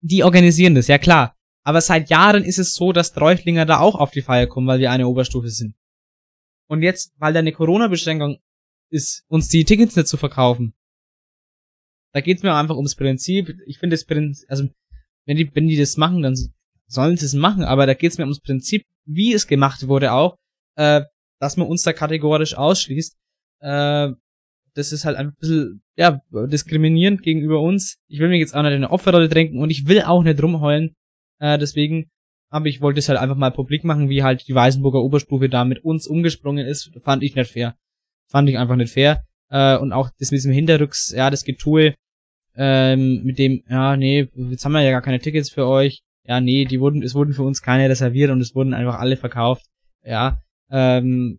die organisieren das, ja klar. Aber seit Jahren ist es so, dass Treuchtlinger da auch auf die Feier kommen, weil wir eine Oberstufe sind. Und jetzt, weil da eine Corona-Beschränkung ist, uns die Tickets nicht zu verkaufen. Da geht's mir einfach ums Prinzip. Ich finde das Prinzip, also, wenn die, wenn die das machen, dann sollen sie es machen, aber da geht's mir ums Prinzip, wie es gemacht wurde auch, äh, dass man uns da kategorisch ausschließt. Äh, das ist halt ein bisschen, ja, diskriminierend gegenüber uns. Ich will mir jetzt auch nicht in eine Opferrolle drängen und ich will auch nicht rumheulen. Äh, deswegen, aber ich wollte es halt einfach mal publik machen, wie halt die Weißenburger Oberstufe da mit uns umgesprungen ist. Fand ich nicht fair. Fand ich einfach nicht fair. Äh, und auch das mit diesem Hinterrücks, ja, das Getue, ähm, mit dem, ja, nee, jetzt haben wir ja gar keine Tickets für euch. Ja, nee, die wurden, es wurden für uns keine reserviert und es wurden einfach alle verkauft. Ja, ähm,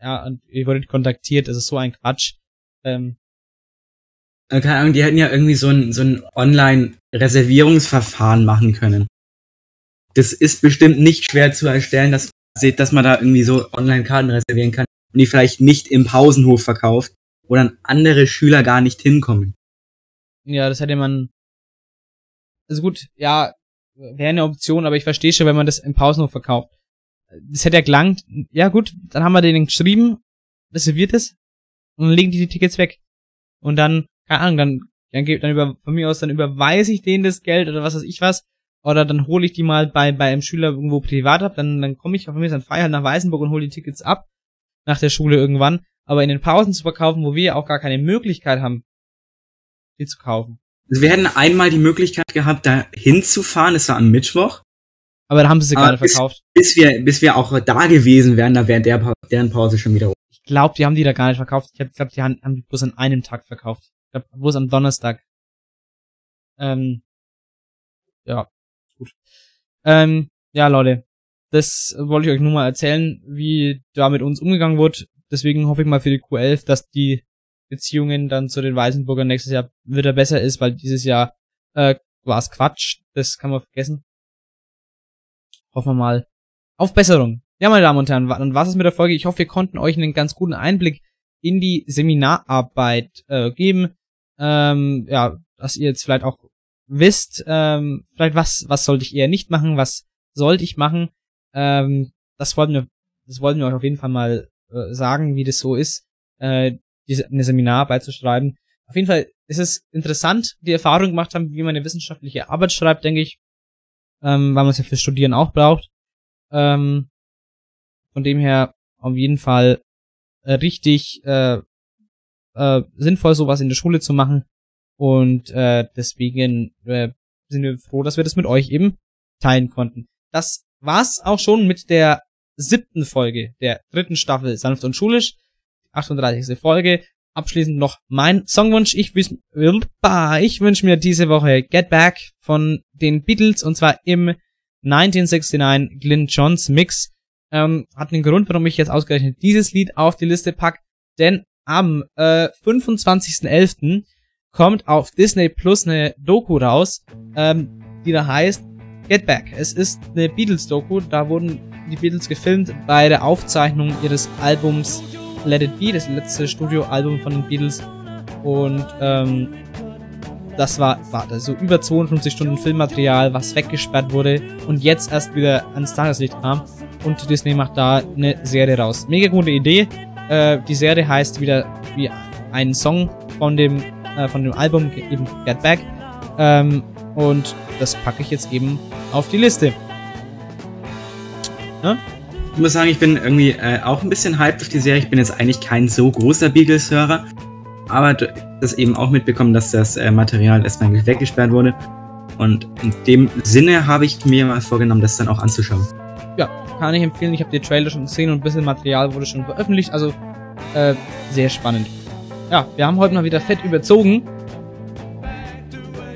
ja, und ihr wurdet kontaktiert, das ist so ein Quatsch. Ähm,
Äh, Keine Ahnung, die hätten ja irgendwie so ein, so ein Online-Reservierungsverfahren machen können. Das ist bestimmt nicht schwer zu erstellen, dass, dass man da irgendwie so Online-Karten reservieren kann und die vielleicht nicht im Pausenhof verkauft, wo dann andere Schüler gar nicht hinkommen.
ja, das hätte man. Also gut, ja, wäre eine Option, aber ich verstehe schon, wenn man das im Pausenhof verkauft. Das hätte ja gelangt. Ja gut, dann haben wir denen geschrieben, reserviert es und dann legen die die Tickets weg. Und dann, keine Ahnung, dann, dann, dann über, von mir aus, dann überweise ich denen das Geld oder was weiß ich was. Oder dann hole ich die mal bei, bei einem Schüler irgendwo privat ab, dann, dann komme ich von mir aus an Feier nach Weißenburg und hole die Tickets ab. Nach der Schule irgendwann. Aber in den Pausen zu verkaufen, wo wir auch gar keine Möglichkeit haben, die zu kaufen.
Also wir hätten einmal die Möglichkeit gehabt, da hinzufahren, es war am Mittwoch,
Aber da haben sie sie gerade verkauft.
bis wir, bis wir auch da gewesen wären, da wäre der, deren Pause schon wieder rum.
Ich glaube, die haben die da gar nicht verkauft. Ich glaube, die haben, haben die bloß an einem Tag verkauft. Ich glaube, bloß am Donnerstag. Ähm, ja, gut. Ähm, ja, Leute. Das wollte ich euch nur mal erzählen, wie da mit uns umgegangen wird. Deswegen hoffe ich mal für die Q11, dass die Beziehungen dann zu den Weißenburgern nächstes Jahr wieder besser ist, weil dieses Jahr äh, war es Quatsch. Das kann man vergessen. Hoffen wir mal auf Besserung. Ja, meine Damen und Herren, dann war's es mit der Folge. Ich hoffe, wir konnten euch einen ganz guten Einblick in die Seminararbeit äh, geben. Ähm, ja, dass ihr jetzt vielleicht auch wisst, ähm, vielleicht was, was sollte ich eher nicht machen, was sollte ich machen. Ähm, das wollten wir das wollten wir euch auf jeden Fall mal äh, sagen, wie das so ist, äh, diese, eine Seminararbeit zu schreiben. Auf jeden Fall ist es interessant, die Erfahrung gemacht haben, wie man eine wissenschaftliche Arbeit schreibt, denke ich, ähm, weil man es ja für Studieren auch braucht. Ähm, von dem her auf jeden Fall äh, richtig äh, äh, sinnvoll, sowas in der Schule zu machen. Und äh, deswegen äh, sind wir froh, dass wir das mit euch eben teilen konnten. Das war's auch schon mit der siebten Folge der dritten Staffel Sanft und Schulisch. 38. Folge. Abschließend noch mein Songwunsch. Ich, ich wünsche mir diese Woche Get Back von den Beatles und zwar im 1969 Glyn Johns Mix. Ähm, hat einen Grund, warum ich jetzt ausgerechnet dieses Lied auf die Liste pack, denn am äh, 25.11. kommt auf Disney Plus eine Doku raus, ähm, die da heißt Get Back. Es ist eine Beatles-Doku, da wurden die Beatles gefilmt bei der Aufzeichnung ihres Albums Let It Be, das letzte Studioalbum von den Beatles. Und ähm, das war, war so über 52 Stunden Filmmaterial, was weggesperrt wurde und jetzt erst wieder ans Tageslicht kam. Und Disney macht da eine Serie raus. Mega gute Idee. Äh, die Serie heißt wieder wie ein Song von dem, äh, von dem Album, eben Get Back. Ähm, und das packe ich jetzt eben auf die Liste.
Ja? Ich muss sagen, ich bin irgendwie äh, auch ein bisschen hyped auf die Serie. Ich bin jetzt eigentlich kein so großer Beagles-Hörer, aber das eben auch mitbekommen, dass das äh, Material erstmal weggesperrt wurde. Und in dem Sinne habe ich mir mal vorgenommen, das dann auch anzuschauen.
Ja, kann ich empfehlen. Ich habe die Trailer schon gesehen und ein bisschen Material wurde schon veröffentlicht. Also äh, sehr spannend. Ja, wir haben heute mal wieder fett überzogen.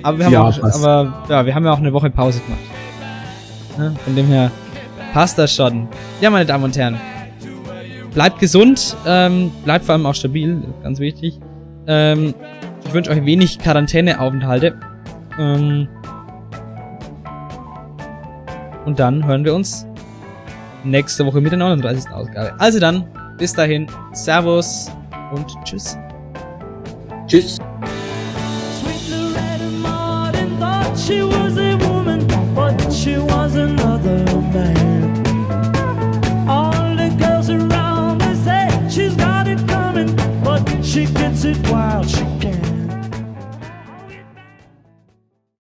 Aber wir haben, ja, auch, aber, ja, wir haben ja auch eine Woche Pause gemacht. Ja, von dem her passt das schon. Ja, meine Damen und Herren. Bleibt gesund, ähm, bleibt vor allem auch stabil, ganz wichtig. Ähm, ich wünsche euch wenig Quarantäneaufenthalte. Ähm, und dann hören wir uns nächste Woche mit der 39. Ausgabe. Also dann, bis dahin, Servus und Tschüss.
Tschüss. it wild.